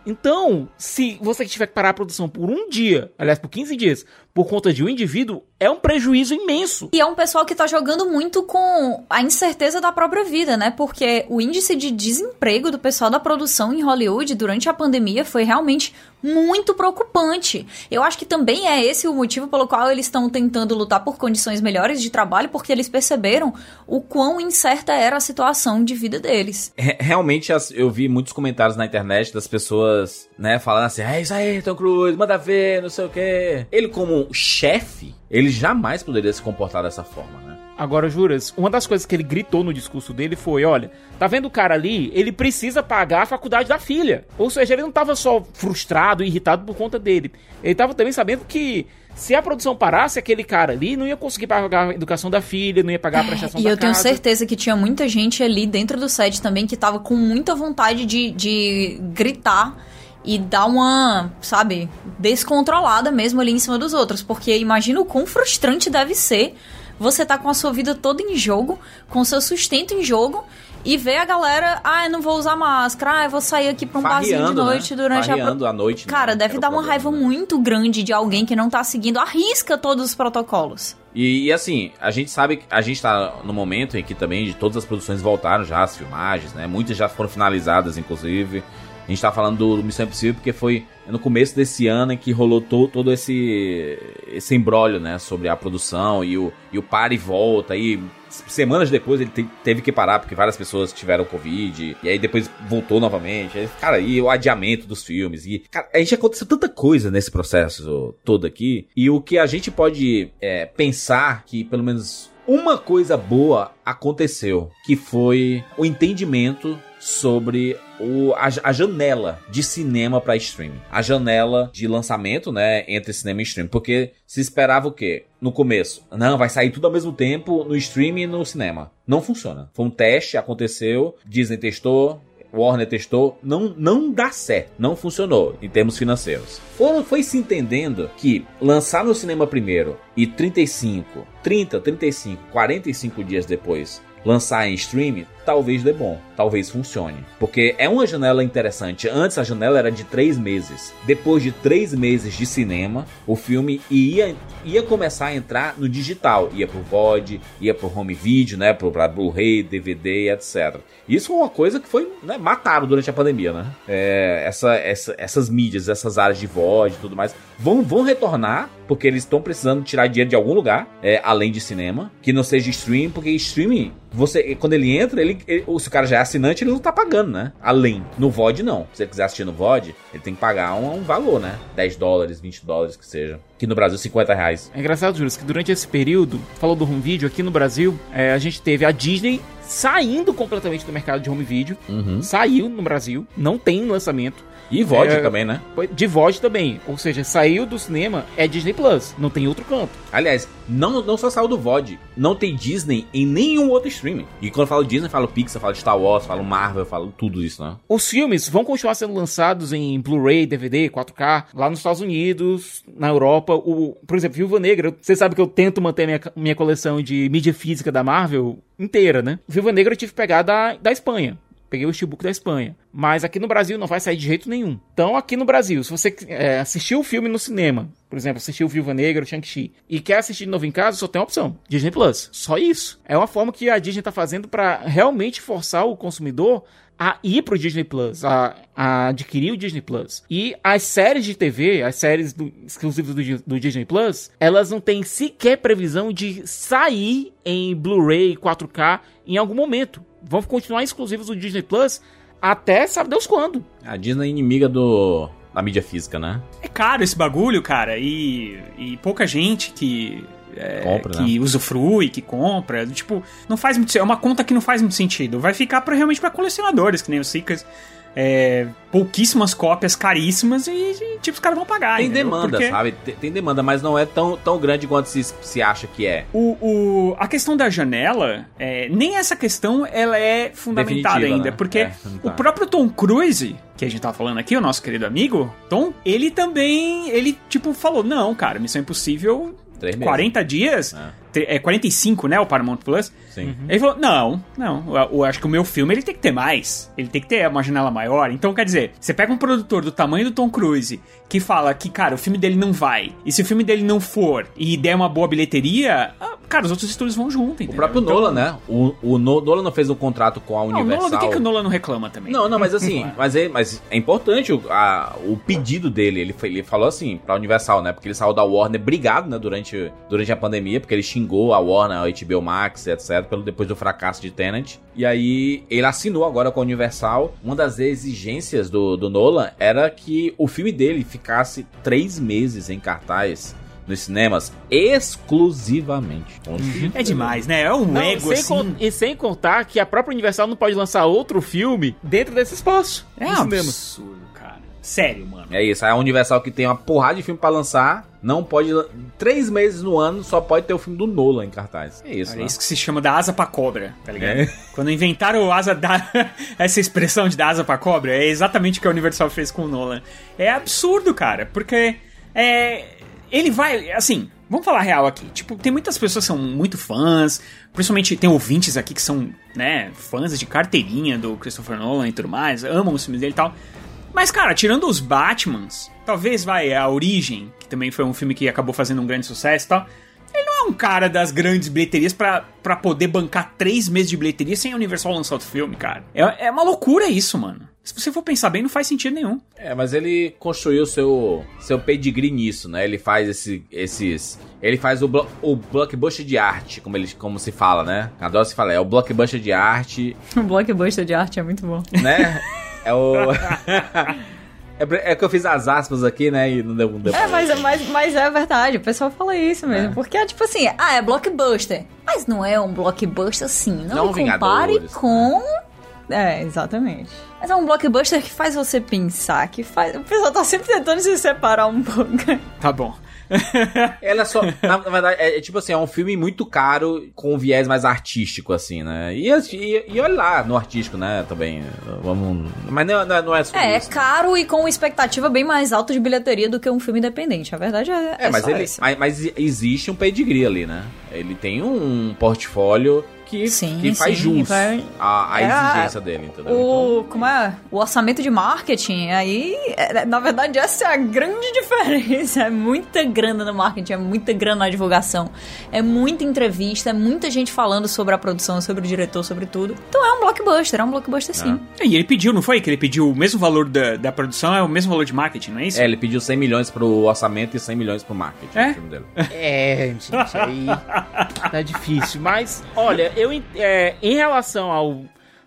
Então, se você tiver que parar a produção por um dia, aliás, por 15 dias, por conta de um indivíduo, é um prejuízo imenso. E é um pessoal que tá jogando muito com a incerteza da própria vida, né? Porque o índice de desemprego do pessoal da produção em Hollywood durante a pandemia foi realmente muito preocupante. Eu acho que também é esse o motivo pelo qual eles estão tentando lutar por condições melhores de trabalho, porque eles perceberam o quão incerta era a situação de vida deles. Re- Realmente eu vi muitos comentários na internet das pessoas, né, falando assim: é isso aí, Tom Cruise, manda ver, não sei o quê. Ele, como chefe, ele jamais poderia se comportar dessa forma, né? Agora, Juras, uma das coisas que ele gritou no discurso dele foi: olha, tá vendo o cara ali? Ele precisa pagar a faculdade da filha. Ou seja, ele não tava só frustrado irritado por conta dele. Ele tava também sabendo que se a produção parasse, aquele cara ali não ia conseguir pagar a educação da filha, não ia pagar a prestação E da eu tenho casa. certeza que tinha muita gente ali dentro do set também que tava com muita vontade de, de gritar e dar uma, sabe, descontrolada mesmo ali em cima dos outros. Porque imagina o quão frustrante deve ser você tá com a sua vida toda em jogo, com o seu sustento em jogo. E ver a galera, ah, eu não vou usar máscara, ah, eu vou sair aqui pra um barzinho de Farreando, né? noite durante a. Farreando à noite, né? Cara, deve Era dar uma problema, raiva né? muito grande de alguém que não tá seguindo, arrisca todos os protocolos. E, e, assim, a gente sabe que a gente tá no momento em que também de todas as produções voltaram já, as filmagens, né? Muitas já foram finalizadas, inclusive. A gente tá falando do Missão Impossível porque foi no começo desse ano em que rolou to, todo esse esse embrólio, né, sobre a produção e o, e o para e volta. E semanas depois ele te- teve que parar porque várias pessoas tiveram Covid. E aí depois voltou novamente. Cara, e o adiamento dos filmes. E, cara, a gente aconteceu tanta coisa nesse processo todo aqui. E o que a gente pode é, pensar que pelo menos uma coisa boa aconteceu, que foi o entendimento sobre o, a, a janela de cinema para streaming. A janela de lançamento, né, entre cinema e streaming. Porque se esperava o quê? No começo, não, vai sair tudo ao mesmo tempo no streaming e no cinema. Não funciona. Foi um teste, aconteceu, Disney testou, Warner testou, não, não dá certo, não funcionou em termos financeiros. Foram, foi se entendendo que lançar no cinema primeiro e 35, 30, 35, 45 dias depois lançar em streaming, talvez dê bom, talvez funcione. Porque é uma janela interessante. Antes a janela era de três meses. Depois de três meses de cinema, o filme ia, ia começar a entrar no digital. Ia pro VOD, ia pro home video, né? Pro Blu-ray, DVD, etc. Isso é uma coisa que foi né, mataram durante a pandemia, né? É, essa, essa, essas mídias, essas áreas de VOD e tudo mais, vão, vão retornar, porque eles estão precisando tirar dinheiro de algum lugar, é, além de cinema, que não seja streaming, porque streaming, você, quando ele entra, ele, ele- se o cara já é assinante, ele não tá pagando, né? Além. No VOD, não. Se ele quiser assistir no VOD, ele tem que pagar um, um valor, né? 10 dólares, 20 dólares que seja. Aqui no Brasil, 50 reais. É engraçado, Júlio, que durante esse período, falou do home video, aqui no Brasil, é, a gente teve a Disney saindo completamente do mercado de home video. Uhum. Saiu no Brasil, não tem lançamento. E VOD É. também, né? De VOD também. Ou seja, saiu do cinema, é Disney Plus. Não tem outro canto. Aliás, não, não só saiu do VOD, não tem Disney em nenhum outro streaming. E quando eu falo Disney, eu falo Pixar, falo Star Wars, falo Marvel, falo tudo isso, né? Os filmes vão continuar sendo lançados em Blu-ray, DVD, 4K, lá nos Estados Unidos, na Europa. O, por exemplo, Viúva Negra, você sabe que eu tento manter minha, minha coleção de mídia física da Marvel inteira, né? Viúva Negra eu tive que pegar da, da Espanha. Peguei o steelbook da Espanha. Mas aqui no Brasil não vai sair de jeito nenhum. Então, aqui no Brasil, se você é, assistiu o filme no cinema, por exemplo, assistiu Viúva Negra, o Shang-Chi, e quer assistir de novo em casa, só tem uma opção: Disney Plus. Só isso. É uma forma que a Disney tá fazendo para realmente forçar o consumidor a ir pro Disney Plus, a, a adquirir o Disney Plus. E as séries de TV, as séries do- exclusivas do, do Disney Plus, elas não têm sequer previsão de sair em Blu-ray 4K em algum momento. Vão continuar exclusivos do Disney Plus até sabe Deus quando. A Disney é inimiga do da mídia física, né? É caro esse bagulho, cara, e, e pouca gente que. é, Compra, que usufrui, que compra. Tipo, não faz muito É uma conta que não faz muito sentido. Vai ficar pra, realmente pra colecionadores, que nem os Seekers. É, pouquíssimas cópias caríssimas e, e, tipo, os caras vão pagar. Tem entendeu? demanda, Porque sabe? Tem, tem demanda, mas não é tão, tão grande quanto se, se acha que é. O, o- a questão da janela, é, nem essa questão ela é fundamentada Definitiva, ainda, né? porque É, o próprio Tom Cruise, que a gente tava falando aqui, o nosso querido amigo, Tom, ele também, ele tipo falou, não, cara, Missão Impossível, Três meses. 40 dias, É. te- é 45, né, o Paramount Plus. Sim. Ele falou, não, não, eu, eu acho que o meu filme ele tem que ter mais, ele tem que ter uma janela maior. Então, quer dizer, você pega um produtor do tamanho do Tom Cruise, que fala que, cara, o filme dele não vai, e se o filme dele não for e der uma boa bilheteria, ah, cara, os outros estúdios vão junto, O entendeu? próprio Então- Nolan, né? O, o No- Nolan não fez um contrato com a Não, o Universal. Nolan, do que, que o Nolan não reclama também? Não, não, mas assim, mas é, mas é importante o, a- o pedido dele. Ele, foi- ele falou assim pra Universal, né? Porque ele saiu da Warner brigado, né? Durante, durante a pandemia, porque ele xingou a Warner, a HBO Max, etc. Pelo, depois do fracasso de Tenet. E aí ele assinou agora com a Universal. Uma das exigências do, do Nolan era que o filme dele ficasse três meses em cartaz nos cinemas exclusivamente. É demais, né? É um Não, ego sem assim. e sem contar que a própria Universal não pode lançar outro filme dentro desse espaço. É um absurdo. Sério, mano. É isso, a Universal que tem uma porrada de filme pra lançar, não pode. Três meses no ano só pode ter o filme do Nolan em cartaz. É isso, É né? isso que se chama da asa pra cobra, tá ligado? É. Quando inventaram o asa da... essa expressão de dar asa pra cobra, é exatamente o que a Universal fez com o Nolan. É absurdo, cara, porque é, ele vai, assim, vamos falar real aqui. Tipo, tem muitas pessoas que são muito fãs, principalmente tem ouvintes aqui que são, né, fãs de carteirinha do Christopher Nolan e tudo mais, amam os filmes dele e tal. Mas, cara, tirando os Batmans, talvez vai a Origem, que também foi um filme que acabou fazendo um grande sucesso e tal. Ele não é um cara das grandes bilheterias pra, pra poder bancar três meses de bilheteria sem a Universal lançar outro filme, cara. É, é uma loucura isso, mano. Se você for pensar bem, não faz sentido nenhum. É, mas ele construiu seu seu pedigree nisso, né? Ele faz esse, esses. Ele faz o, blo- o blockbuster de arte, como, ele, como se fala, né? Adoro se falar, é o blockbuster de arte, O blockbuster de arte é muito bom. né? é o. é, é que eu fiz as aspas aqui, né? E não deu, não deu É, mas, mas, mas é verdade, o pessoal fala isso mesmo. É. Porque é tipo assim, ah, é blockbuster. Mas não é um blockbuster assim, não, Não compare Vingadores, com. É, exatamente. Mas é um blockbuster que faz você pensar, que faz. O pessoal tá sempre tentando se separar um pouco. Tá bom. Ela só. Na, verdade, é, é tipo assim, é um filme muito caro com um viés mais artístico, assim, né? E, e, e olha lá no artístico, né? Também. Vamos. Mas não, não é- não é sobre É, é isso. né? caro e com expectativa bem mais alta de bilheteria do que um filme independente. A verdade é. É, mas, só ele, mas, mas existe um pedigree ali, né? Ele tem um portfólio que, Sim, que faz sim, jus vai- à, à É a- exigência dele, entendeu? O, como é? O orçamento de marketing, aí, é, na verdade, essa é a grande diferença. É muita grana no marketing, é muita grana na divulgação, é muita entrevista, é muita gente falando sobre a produção, sobre o diretor, sobre tudo. Então é um blockbuster, é um blockbuster sim. E ele pediu, não foi? Que ele pediu o mesmo valor da, da produção, é o mesmo valor de marketing, não é isso? então. É, ele pediu 100 milhões pro orçamento e 100 milhões pro marketing É? do filme dele. É, gente, aí tá difícil. Mas, olha, eu é, em relação ao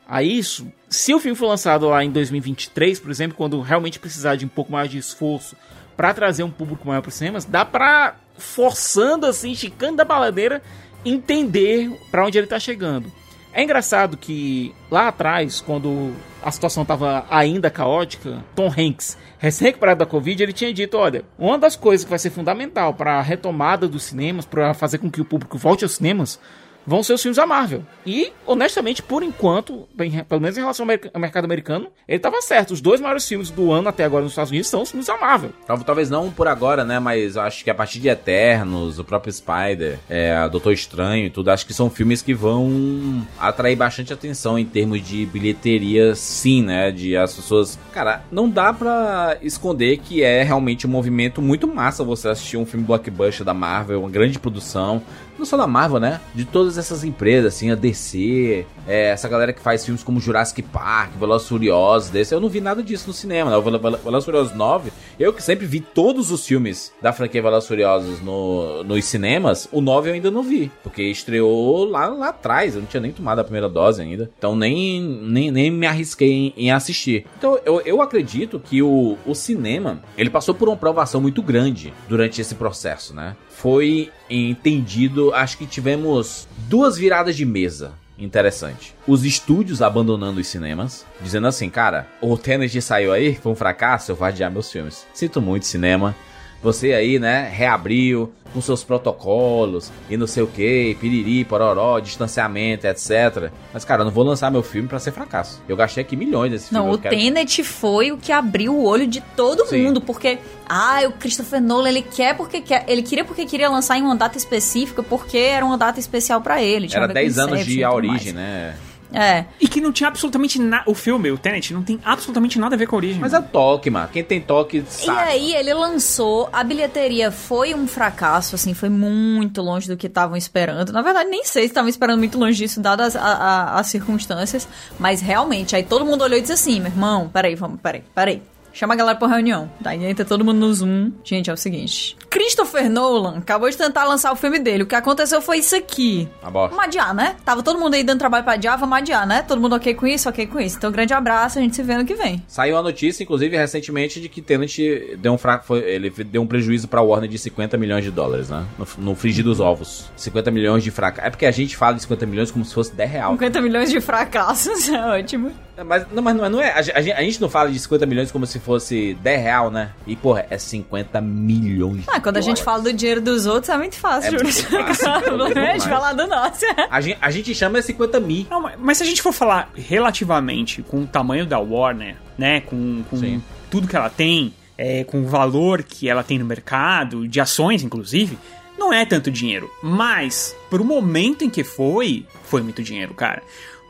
a isso, se o filme for lançado lá em 2023, por exemplo, quando realmente precisar de um pouco mais de esforço pra trazer um público maior pros cinemas, dá pra, forçando assim, esticando da baladeira, entender pra onde ele tá chegando. É engraçado que lá atrás, quando a situação estava ainda caótica, Tom Hanks, recém-recuperado da Covid, ele tinha dito: olha, uma das coisas que vai ser fundamental para a retomada dos cinemas, para fazer com que o público volte aos cinemas, vão ser os filmes da Marvel. E, honestamente, por enquanto, bem, pelo menos em relação ao mercado americano, ele estava certo. Os dois maiores filmes do ano até agora nos Estados Unidos são os filmes da Marvel. Talvez não por agora, né? Mas acho que a partir de Eternos, o próprio Spider, é, Doutor Estranho e tudo, acho que são filmes que vão atrair bastante atenção em termos de bilheteria, sim, né? De as pessoas. Cara, não dá pra esconder que é realmente um movimento muito massa você assistir um filme blockbuster da Marvel, uma grande produção não só da Marvel, né? De todas essas empresas, assim, a DC, é, essa galera que faz filmes como Jurassic Park, Velozes Furiosos, desse, eu não vi nada disso no cinema, né? O Velozes Furiosos 9, eu que sempre vi todos os filmes da franquia Velozes Furiosos no, nos cinemas, o 9 eu ainda não vi, porque estreou lá, lá atrás, eu não tinha nem tomado a primeira dose ainda, então nem, nem, nem me arrisquei em, em assistir. Então eu, eu acredito que o, o cinema, ele passou por uma provação muito grande durante esse processo, né? Foi entendido. Acho que tivemos duas viradas de mesa interessante. Os estúdios abandonando os cinemas, dizendo assim, cara, o Tenet saiu aí, foi um fracasso, eu vou adiar meus filmes. Sinto muito cinema. Você aí, né, reabriu com seus protocolos e não sei o que, piriri, pororó, distanciamento, etc. Mas, cara, eu não vou lançar meu filme para ser fracasso. Eu gastei aqui milhões nesse filme. Não, o quero... Tenet foi o que abriu o olho de todo Sim. mundo, porque, ah, o Christopher Nolan, ele quer porque quer, ele queria porque queria lançar em uma data específica, porque era uma data especial para ele. Era 10 anos de a origem, mais. né? É. E que não tinha absolutamente nada. O filme, o Tenet, não tem absolutamente nada a ver com a origem. Mas é toque, mano. Quem tem toque sabe. E aí ele lançou, a bilheteria foi um fracasso, assim, foi muito longe do que estavam esperando. Na verdade, nem sei se estavam esperando muito longe disso, dadas as, as circunstâncias. Mas realmente, aí todo mundo olhou e disse assim: meu irmão, peraí, vamos, peraí, peraí. Chama a galera pra reunião. Daí entra todo mundo no Zoom. Gente, é o seguinte. Christopher Nolan acabou de tentar lançar o filme dele. O que aconteceu foi isso aqui. A bosta. Vamos adiar, né? Tava todo mundo aí dando trabalho pra adiar, vamos adiar, né? Todo mundo ok com isso, ok com isso. Então, grande abraço, a gente se vê no que vem. Saiu a notícia, inclusive, recentemente, de que Tenet deu um fraco. Foi, ele deu um prejuízo pra Warner de 50 milhões de dólares, né? No, no frigir dos ovos. 50 milhões de fracasso. É porque a gente fala de 50 milhões como se fosse 10 reais. 50 milhões de fracassos, é ótimo. Mas não, mas não é. A, a, a, gente não fala de 50 milhões como se fosse 10 real, né? E, porra, é 50 milhões. Ah, quando a gente fala do dinheiro dos outros é muito fácil, é Júlio. Muito é de falar do nosso. A gente, a gente chama é 50 mil. Não, mas se a gente for falar relativamente com o tamanho da Warner, né? Com, com tudo que ela tem, é, com o valor que ela tem no mercado, de ações, inclusive não é tanto dinheiro. Mas, pro momento em que foi, foi muito dinheiro, cara.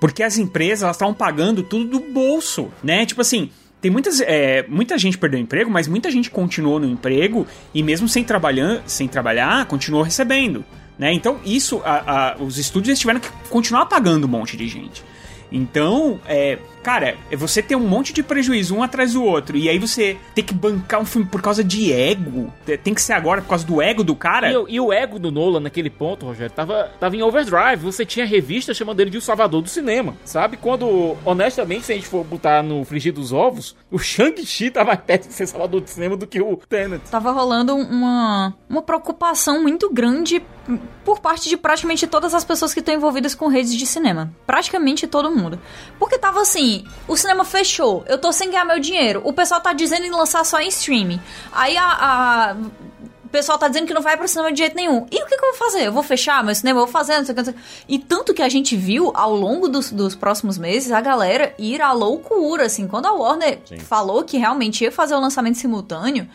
Porque as empresas, elas estavam pagando tudo do bolso, né? Tipo assim, tem muitas, é, muita gente perdeu emprego, mas muita gente continuou no emprego e mesmo sem trabalhar, sem trabalhar, continuou recebendo. Né? Então, isso, a, a, os estúdios tiveram que continuar pagando um monte de gente. Então, é, Cara, é você ter um monte de prejuízo um atrás do outro, e aí você ter que bancar um filme por causa de ego. Tem que ser agora por causa do ego do cara. E, e o ego do Nolan naquele ponto, Rogério, tava, tava em overdrive. Você tinha revista chamando ele de o salvador do cinema. Sabe? Quando, honestamente, se a gente for botar no frigir dos ovos, o Shang-Chi tá mais perto de ser salvador do cinema do que o Tenet. Tava rolando uma, uma preocupação muito grande por parte de praticamente todas as pessoas que estão envolvidas com redes de cinema. Praticamente todo mundo. Porque tava assim, o cinema fechou, eu tô sem ganhar meu dinheiro. O pessoal tá dizendo em lançar só em streaming. Aí a, a o pessoal tá dizendo que não vai pro cinema de jeito nenhum. E o que, que eu vou fazer? Eu vou fechar meu cinema? Eu vou fazer, não sei o que. E tanto que a gente viu ao longo dos, dos próximos meses a galera ir à loucura, assim. Quando a Warner Sim. falou que realmente ia fazer o lançamento simultâneo,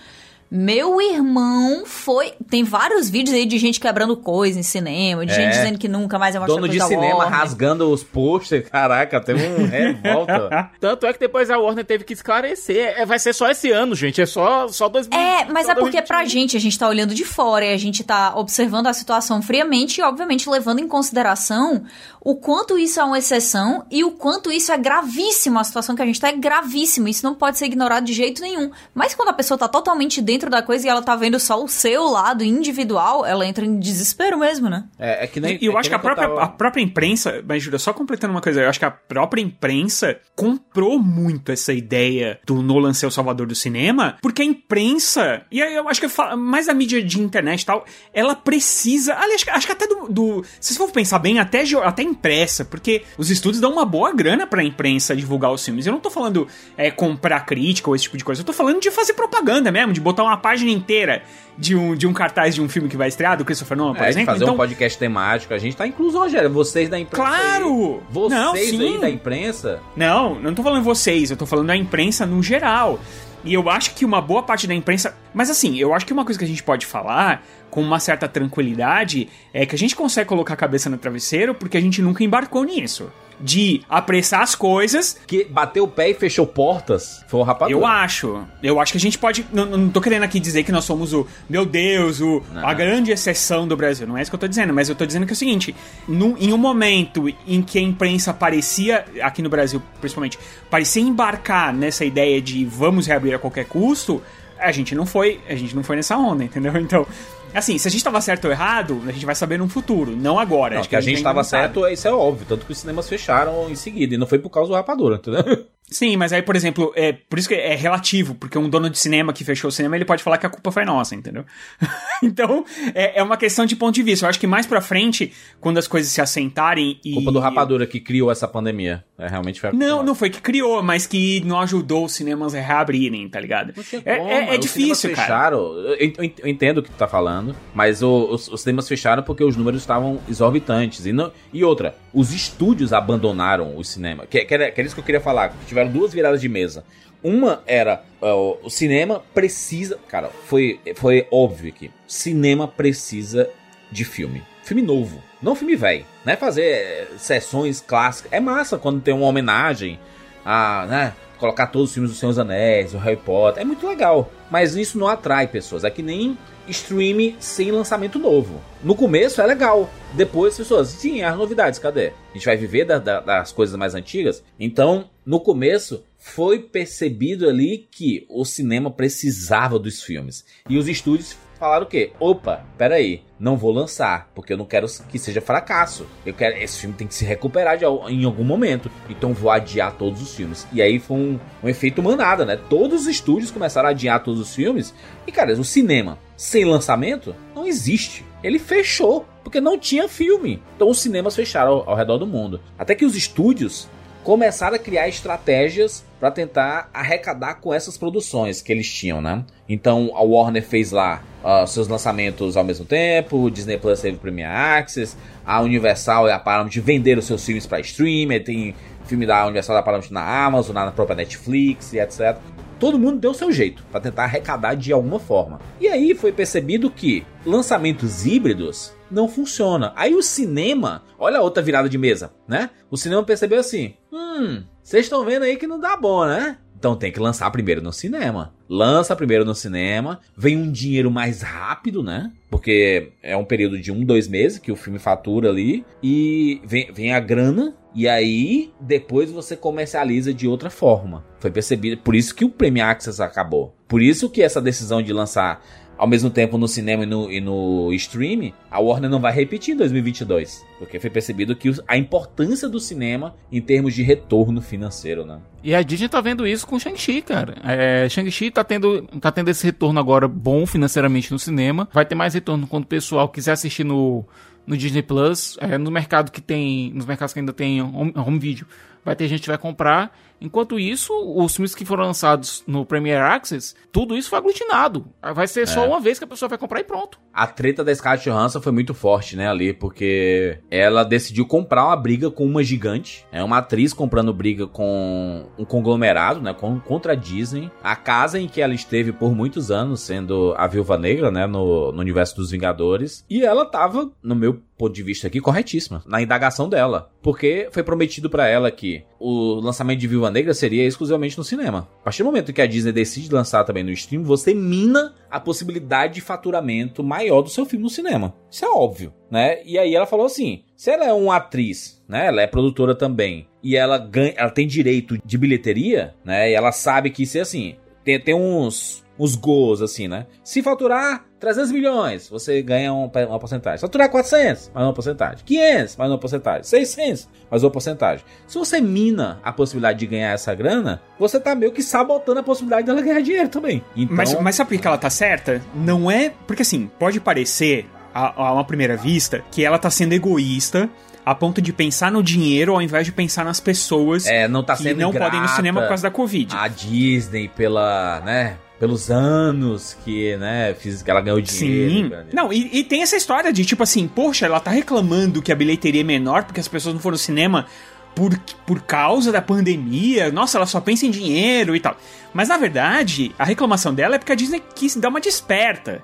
meu irmão foi. Tem vários vídeos aí de gente quebrando coisa em cinema, de é. gente dizendo que nunca mais vai mostrar Dono de cinema Warner. rasgando os posters, caraca, tem um revolta. Tanto é que depois a Warner teve que esclarecer. É, vai ser só esse ano, gente. É só, só 2000. É, mas é porque pra gente, a gente tá olhando de fora e a gente tá observando a situação friamente e, obviamente, levando em consideração o quanto isso é uma exceção e o quanto isso é gravíssimo. A situação que a gente tá é gravíssimo. Isso não pode ser ignorado de jeito nenhum. Mas quando a pessoa tá totalmente dentro da coisa e ela tá vendo só o seu lado individual, ela entra em desespero mesmo, né? É, é que nem. E eu é acho que a nem própria, tava- a própria imprensa, mas Júlia, só completando uma coisa, eu acho que a própria imprensa comprou muito essa ideia do Nolan ser o salvador do cinema, porque a imprensa, e aí eu acho que fa- mais a mídia de internet e tal, ela precisa, aliás, acho que até do, do se você for pensar bem, até, até impressa, porque os estúdios dão uma boa grana pra imprensa divulgar os filmes. Eu não tô falando é, comprar crítica ou esse tipo de coisa, eu tô falando de fazer propaganda mesmo, de botar uma página inteira de um, de um cartaz de um filme que vai estrear, do Christopher Nolan, por É, exemplo. fazer então, um podcast temático. A gente tá incluso, Rogério. Vocês da imprensa. Claro! aí. Vocês Não, aí da imprensa. Não, não tô falando vocês, eu tô falando da imprensa no geral. E eu acho que uma boa parte da imprensa. Mas assim, eu acho que uma coisa que a gente pode falar com uma certa tranquilidade é que a gente consegue colocar a cabeça no travesseiro porque a gente nunca embarcou nisso. De apressar as coisas Que bateu o pé e fechou portas. Foi o rapadura. Eu acho. Eu acho que a gente pode. Não, não tô querendo aqui dizer que nós somos o. Meu Deus, o, Não. a grande exceção do Brasil. Não é isso que eu tô dizendo, mas eu tô dizendo que é o seguinte: num- em um momento em que a imprensa parecia, aqui no Brasil principalmente, parecia embarcar nessa ideia de vamos reabrir a qualquer custo, a gente não foi. A gente não foi nessa onda, entendeu? Então. Assim, se a gente tava certo ou errado, a gente vai saber no futuro, não agora. Não, Acho que a gente ainda tava não sabe. certo, isso é óbvio. Tanto que os cinemas fecharam em seguida. E não foi por causa do rapadura, entendeu? Sim, mas aí, por exemplo, é por isso que é relativo, porque um dono de cinema que fechou o cinema, ele pode falar que a culpa foi nossa, entendeu? então, é, é uma questão de ponto de vista. Eu acho que mais pra frente, quando as coisas se assentarem e. Culpa do rapadura que criou essa pandemia. É, realmente foi a culpa Não, nossa. não foi que criou, mas que não ajudou os cinemas a reabrirem, tá ligado? É, como, é- é os difícil, cinemas cara. fecharam. Eu, eu- entendo o que tu tá falando, mas o- os, os cinemas fecharam porque os números estavam exorbitantes. E, não, e outra, os estúdios abandonaram o cinema. Que, que, era, que era isso que eu queria falar. Tiveram duas viradas de mesa. Uma era ó, o cinema precisa. Cara, foi, foi óbvio que cinema precisa de filme. Filme novo, não filme velho. Não é fazer sessões clássicas. É massa quando tem uma homenagem a, né, colocar todos os filmes do Senhor dos Anéis, o Harry Potter. É muito legal. Mas isso não atrai pessoas. É que nem stream sem lançamento novo. No começo é legal. Depois as pessoas, sim, as novidades, cadê? A gente vai viver da- da- das coisas mais antigas? Então, no começo, foi percebido ali que o cinema precisava dos filmes. E os estúdios falaram o quê? Opa, peraí, não vou lançar, porque eu não quero que seja fracasso. Eu quero, esse filme tem que se recuperar de em algum momento. Então vou adiar todos os filmes. E aí foi um, um efeito manada, né? Todos os estúdios começaram a adiar todos os filmes. E cara, o cinema sem lançamento não existe. Ele fechou, porque não tinha filme. Então os cinemas fecharam ao, ao redor do mundo. Até que os estúdios começaram a criar estratégias para tentar arrecadar com essas produções que eles tinham, né? Então a Warner fez lá ah, seus lançamentos ao mesmo tempo, o Disney Plus teve Premiere Access, a Universal e a Paramount venderam seus filmes para streamer, tem filme da Universal da Paramount na Amazon, na própria Netflix e etc. Todo mundo deu seu jeito para tentar arrecadar de alguma forma. E aí foi percebido que lançamentos híbridos não funciona. Aí o cinema, olha a outra virada de mesa, né? O cinema percebeu assim: hum, vocês estão vendo aí que não dá bom, né? Então tem que lançar primeiro no cinema. Lança primeiro no cinema, vem um dinheiro mais rápido, né? Porque é um período de um, dois meses que o filme fatura ali. E vem, vem a grana. E aí, depois você comercializa de outra forma. Foi percebido. Por isso que o Premiere Access acabou. Por isso que essa decisão de lançar ao mesmo tempo no cinema e no, e no stream, a Warner não vai repetir em 2022. Porque foi percebido que a importância do cinema em termos de retorno financeiro, né? E a Disney tá vendo isso com Shang-Chi, cara. É, Shang-Chi tá tendo, tá tendo esse retorno agora bom financeiramente no cinema. Vai ter mais retorno quando o pessoal quiser assistir no, no Disney Plus. É, no mercado que tem. Nos mercados que ainda tem home, home video. Vai ter gente que vai comprar. Enquanto isso, os filmes que foram lançados no Premiere Access, tudo isso foi aglutinado. Vai ser só uma vez que a pessoa vai comprar e pronto. A treta da Scarlett Johansson foi muito forte, né, ali, porque ela decidiu comprar uma briga com uma gigante. É uma atriz comprando briga com um conglomerado, né, com, contra a Disney. A casa em que ela esteve por muitos anos, sendo a Viúva Negra, né, no, no universo dos Vingadores. E ela tava, no meu ponto de vista aqui, corretíssima na indagação dela. Porque foi prometido pra ela que o lançamento de Viúva Negra seria exclusivamente no cinema. A partir do momento que a Disney decide lançar também no stream, você mina a possibilidade de faturamento maior do seu filme no cinema. Isso é óbvio, né? E aí ela falou assim: se ela é uma atriz, né? Ela é produtora também, e ela ganha, ela tem direito de bilheteria, né? E ela sabe que se assim, tem, tem uns uns gols, assim, né? Se faturar 300 milhões, você ganha um, uma porcentagem. Se faturar 400, mais uma porcentagem. 500, mais uma porcentagem. 600, mais uma porcentagem. Se você mina a possibilidade de ganhar essa grana, você tá meio que sabotando a possibilidade dela ganhar dinheiro também. Então, Mas, mas sabe por que ela tá certa? Não é. Porque assim, pode parecer, a, a uma primeira vista, que ela tá sendo egoísta a ponto de pensar no dinheiro ao invés de pensar nas pessoas é, não tá que não podem ir no cinema por causa da Covid. A Disney pela, né? Pelos anos que, né, fiz que ela ganhou dinheiro. Sim. cara. Não, e, e tem essa história de tipo assim, poxa, ela tá reclamando que a bilheteria é menor porque as pessoas não foram ao cinema por, por causa da pandemia. Nossa, ela só pensa em dinheiro e tal. Mas na verdade, a reclamação dela é porque a Disney quis dar uma desperta.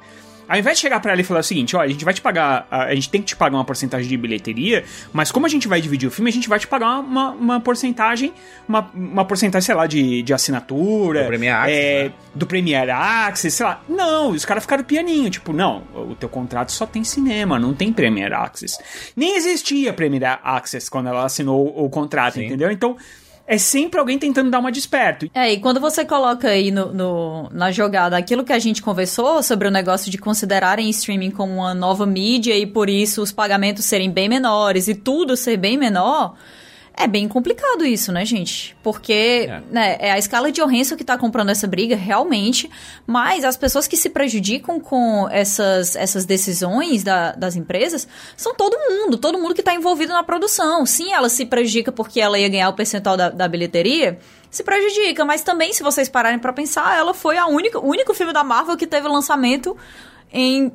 Ao invés de chegar pra ela e falar o seguinte, olha, a gente vai te pagar, a, gente tem que te pagar uma porcentagem de bilheteria, mas como a gente vai dividir o filme, a gente vai te pagar uma, uma porcentagem, uma, uma porcentagem, sei lá, de, de assinatura. Do Premier Access, é, né? do Premier Access, sei lá. Não, os caras ficaram pianinho, tipo, não, o teu contrato só tem cinema, não tem Premier Access. Nem existia Premier Access quando ela assinou o, o contrato, Sim. entendeu? Então, é sempre alguém tentando dar uma desperto. É, e quando você coloca aí no, no- na jogada aquilo que a gente conversou sobre o negócio de considerarem streaming como uma nova mídia e por isso os pagamentos serem bem menores e tudo ser bem menor, é bem complicado isso, né, gente? Porque É. né, é a escala de Johansson que tá comprando essa briga, realmente, mas as pessoas que se prejudicam com essas, essas decisões da- das empresas são todo mundo, todo mundo que tá envolvido na produção. Sim, ela se prejudica porque ela ia ganhar o percentual da, da bilheteria, se prejudica, mas também, se vocês pararem pra pensar, ela foi a única, o único filme da Marvel que teve lançamento em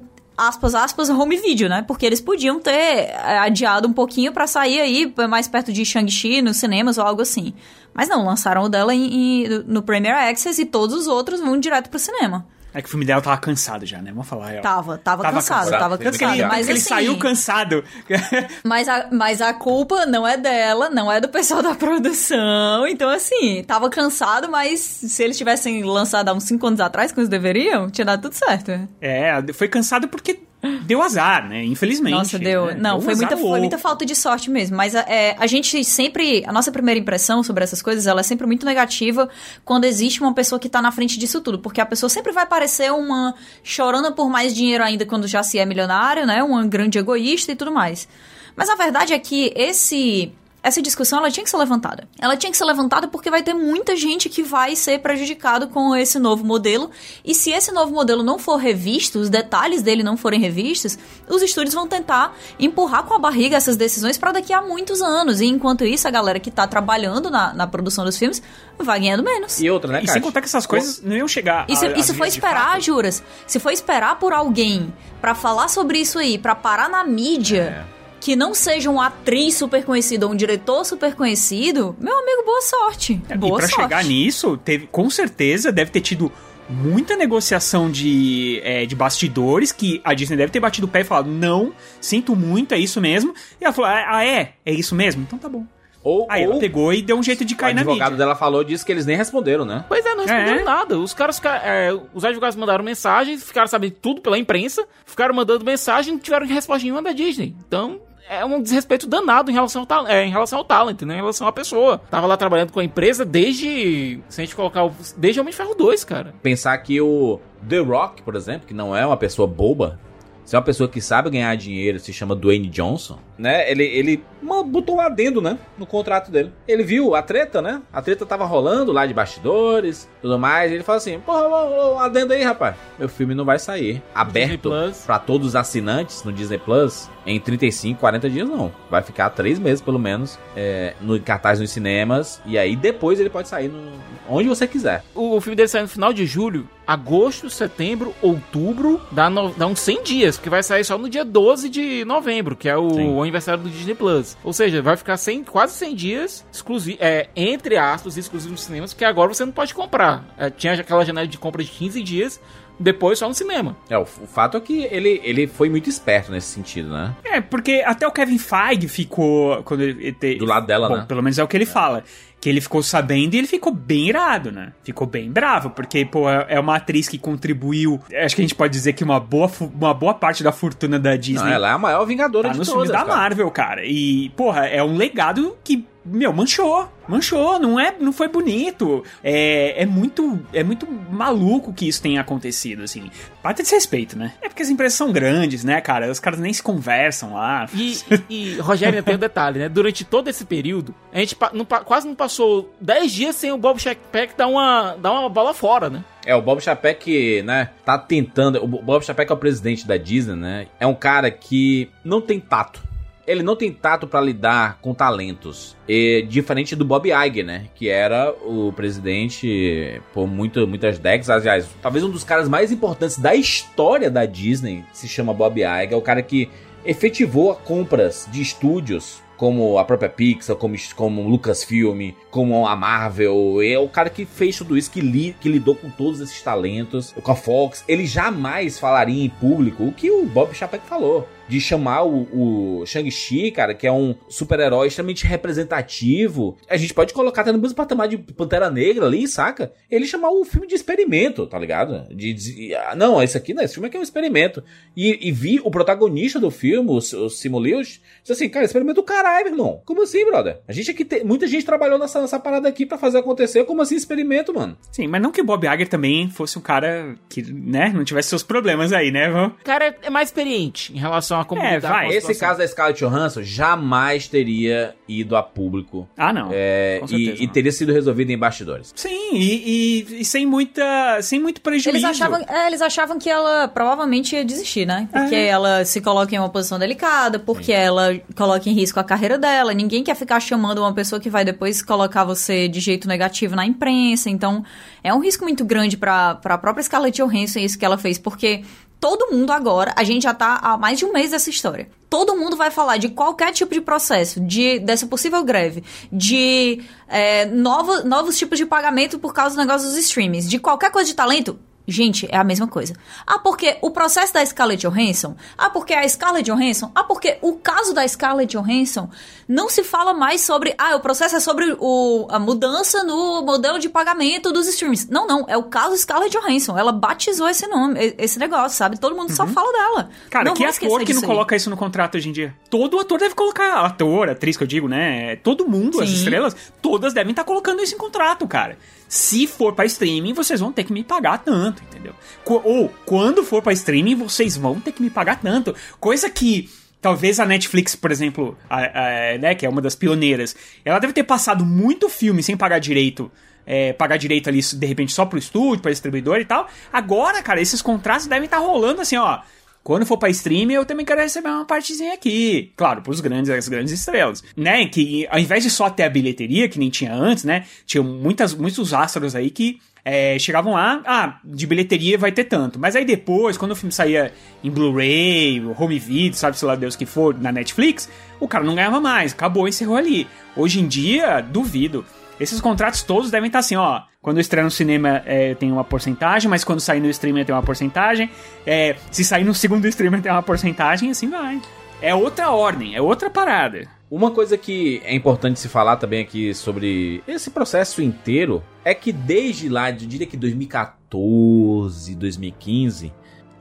aspas, aspas, home video, né? Porque eles podiam ter é, adiado um pouquinho pra sair aí mais perto de Shang-Chi nos cinemas ou algo assim. Mas não, lançaram o dela em- em- no Premier Access e todos os outros vão direto pro cinema. É que o filme dela tava cansado já, né? Vamos falar. Tava, tava, Tava cansado, cansado. tava cansado. ele- Mas Porque ele assim, saiu cansado. Mas a, mas a culpa não é dela, não é do pessoal da produção. Então, assim, tava cansado, mas se eles tivessem lançado há uns 5 anos atrás, como eles deveriam, tinha dado tudo certo. é, foi cansado porque deu azar, né? Infelizmente. Nossa, deu. né? Não, Deu foi, muita, foi muita falta de sorte mesmo. Mas é, a gente sempre. A nossa primeira impressão sobre essas coisas, ela é sempre muito negativa quando existe uma pessoa que tá na frente disso tudo. Porque a pessoa sempre vai parecer uma chorando por mais dinheiro ainda quando já se é milionário, né? Uma grande egoísta e tudo mais. Mas a verdade é que esse. Essa discussão ela tinha que ser levantada. Ela tinha que ser levantada porque vai ter muita gente que vai ser prejudicado com esse novo modelo. E se esse novo modelo não for revisto, os detalhes dele não forem revistos, os estúdios vão tentar empurrar com a barriga essas decisões para daqui a muitos anos. E enquanto isso, a galera que tá trabalhando na, na produção dos filmes vai ganhando menos. E outra, né, E sem contar que essas coisas não iam chegar. E se, a- e se for esperar. Juras, se for esperar por alguém pra falar sobre isso aí, pra parar na mídia, É. que não seja uma atriz super conhecida ou um diretor super conhecido, meu amigo, boa sorte. É, E boa pra sorte. chegar nisso, teve, com certeza deve ter tido muita negociação de, é, de bastidores que a Disney deve ter batido o pé e falado: não, sinto muito, é isso mesmo. E ela falou: ah, é? É isso mesmo? Então tá bom. Ou, Aí ou ela pegou e deu um jeito de o cair na advogado mídia. dela falou disso que eles nem responderam, né? Pois é, não responderam É. nada. Os caras, ficaram- é, os advogados mandaram mensagens, ficaram sabendo tudo pela imprensa, ficaram mandando mensagem e não tiveram resposta nenhuma da Disney. Então, é um desrespeito danado em relação ao, é, em relação ao talent, né? Em relação à pessoa. Tava lá trabalhando com a empresa desde. Se a gente colocar. o- Desde Homem de Ferro 2, cara. Pensar que o The Rock, por exemplo, que não é uma pessoa boba, se é uma pessoa que sabe ganhar dinheiro, se chama Dwayne Johnson, né? Ele, ele botou um adendo, né? No contrato dele. Ele viu a treta, né? A treta tava rolando lá de bastidores, tudo mais. E ele falou assim: Porra, um adendo aí, rapaz. Meu filme não vai sair aberto pra todos os assinantes no Disney Plus em 35, 40 dias, não. Vai ficar três meses, pelo menos, é, no em cartaz nos cinemas. E aí depois ele pode sair no, onde você quiser. O, o filme dele sai no final de julho, agosto, setembro, outubro, dá, no- dá uns 100 dias, porque vai sair só no dia 12 de novembro, que é o. aniversário do Disney Plus. Ou seja, vai ficar 100, quase 100 dias, exclusivo, é, entre aspas, exclusivo nos cinemas, que agora você não pode comprar. É, tinha aquela janela de compra de 15 dias, depois só no cinema. É, o, o fato é que ele, ele foi muito esperto nesse sentido, né? É, porque até o Kevin Feige ficou. Quando ele, ele te- Do lado dela, Bom, né? Pelo menos é o que ele fala. Que ele ficou sabendo e ele ficou bem irado, né? Ficou bem bravo, porque, pô, é é uma atriz que contribuiu. Acho que a gente pode dizer que uma boa, uma boa parte da fortuna da Disney Não, ela é a maior vingadora tá de nos todas, filmes da cara. Marvel, cara. E, porra, é um legado que meu, manchou. Manchou, não é, não foi bonito. É, é muito é muito maluco que isso tenha acontecido, assim. Parte de respeito, né? É porque as empresas são grandes, né, cara? Os caras nem se conversam lá. E, e, e Rogério, tem um detalhe, né? Durante todo esse período, a gente não quase não passou 10 dias sem o Bob Chapek dar uma, dar uma bola fora, né? É, o Bob Chapek, né, tá tentando. O Bob Chapek é o presidente da Disney, né? É um cara que não tem tato. Ele não tem tato pra lidar com talentos. E, diferente do Bob Iger, né? Que era o presidente por muito, muitas décadas. Aliás, talvez um dos caras mais importantes da história da Disney se chama Bob Iger. É o cara que efetivou compras de estúdios como a própria Pixar, como, como Lucasfilm, como a Marvel. É o cara que fez tudo isso, que, li, que lidou com todos esses talentos, com a Fox. Ele jamais falaria em público o que o Bob Chapek falou. De chamar o, o Shang-Chi, cara, que é um super-herói extremamente representativo. A gente pode colocar até no mesmo patamar de Pantera Negra ali, saca? Ele chamar o filme de experimento, tá ligado? De, de ah, não, esse aqui não, esse filme aqui é um experimento. E, e vi o protagonista do filme, o, o Simu Lewis, disse assim, cara, experimento do caralho, meu irmão. Como assim, brother? A gente aqui tem, muita gente trabalhou nessa, nessa parada aqui pra fazer acontecer. Como assim experimento, mano? Sim, mas não que o Bob Iger também fosse um cara que, né, não tivesse seus problemas aí, né? O cara é mais experiente em relação a como É, lidar vai, com a Esse situação. caso da Scarlett Johansson jamais teria ido a público. Ah, não. É, Com e, certeza e não. teria sido resolvido em bastidores. Sim, e, e- e sem muita. sem muito prejuízo. Eles achavam, é, eles achavam que ela provavelmente ia desistir, né? Porque ela se coloca em uma posição delicada, porque ela coloca em risco a carreira dela. Ninguém quer ficar chamando uma pessoa que vai depois colocar você de jeito negativo na imprensa. Então, é um risco muito grande pra, pra própria Scarlett Johansson isso que ela fez, porque todo mundo agora, a gente já tá há mais de um mês dessa história. Todo mundo vai falar de qualquer tipo de processo, de dessa possível greve, de é, novo- novos tipos de pagamento por causa do negócio dos streamings, de qualquer coisa de talento. Gente, é a mesma coisa. Ah, porque o processo da Scarlett Johansson? Ah, porque a Scarlett Johansson? Ah, porque o caso da Scarlett Johansson não se fala mais sobre. Ah, o processo é sobre o, a mudança no modelo de pagamento dos streams. Não, não. É o caso Scarlett Johansson. Ela batizou esse nome, esse negócio, sabe? Todo mundo só fala dela. Cara, não que ator que não aí. coloca isso no contrato hoje em dia? Todo ator deve colocar. Ator, atriz que eu digo, né? Todo mundo, as Sim. estrelas, todas devem estar colocando isso em contrato, cara. Se for pra streaming, vocês vão ter que me pagar tanto, entendeu? Ou, quando for pra streaming, vocês vão ter que me pagar tanto. Coisa que. Talvez a Netflix, por exemplo, a- a- né, que é uma das pioneiras, ela deve ter passado muito filme sem pagar direito é, pagar direito ali, de repente, só pro estúdio, pra distribuidor e tal. Agora, cara, esses contratos devem estar rolando assim, ó. Quando for pra streaming, eu também quero receber uma partezinha aqui. Claro, pros grandes, as grandes estrelas. Né? Que ao invés de só ter a bilheteria, que nem tinha antes, né? Tinha muitas, muitos astros aí que é, chegavam lá, ah, de bilheteria vai ter tanto. Mas aí depois, quando o filme saía em Blu-ray, home video, sabe-se lá Deus que for, na Netflix, o cara não ganhava mais, acabou, encerrou ali. Hoje em dia, duvido. Esses contratos todos devem estar assim, ó. Quando estreia no cinema é, tem uma porcentagem, mas quando sair no streamer tem uma porcentagem. É, se sair no segundo streamer tem uma porcentagem, assim vai. É outra ordem, é outra parada. Uma coisa que é importante se falar também aqui sobre esse processo inteiro é que desde lá, eu diria que 2014, 2015,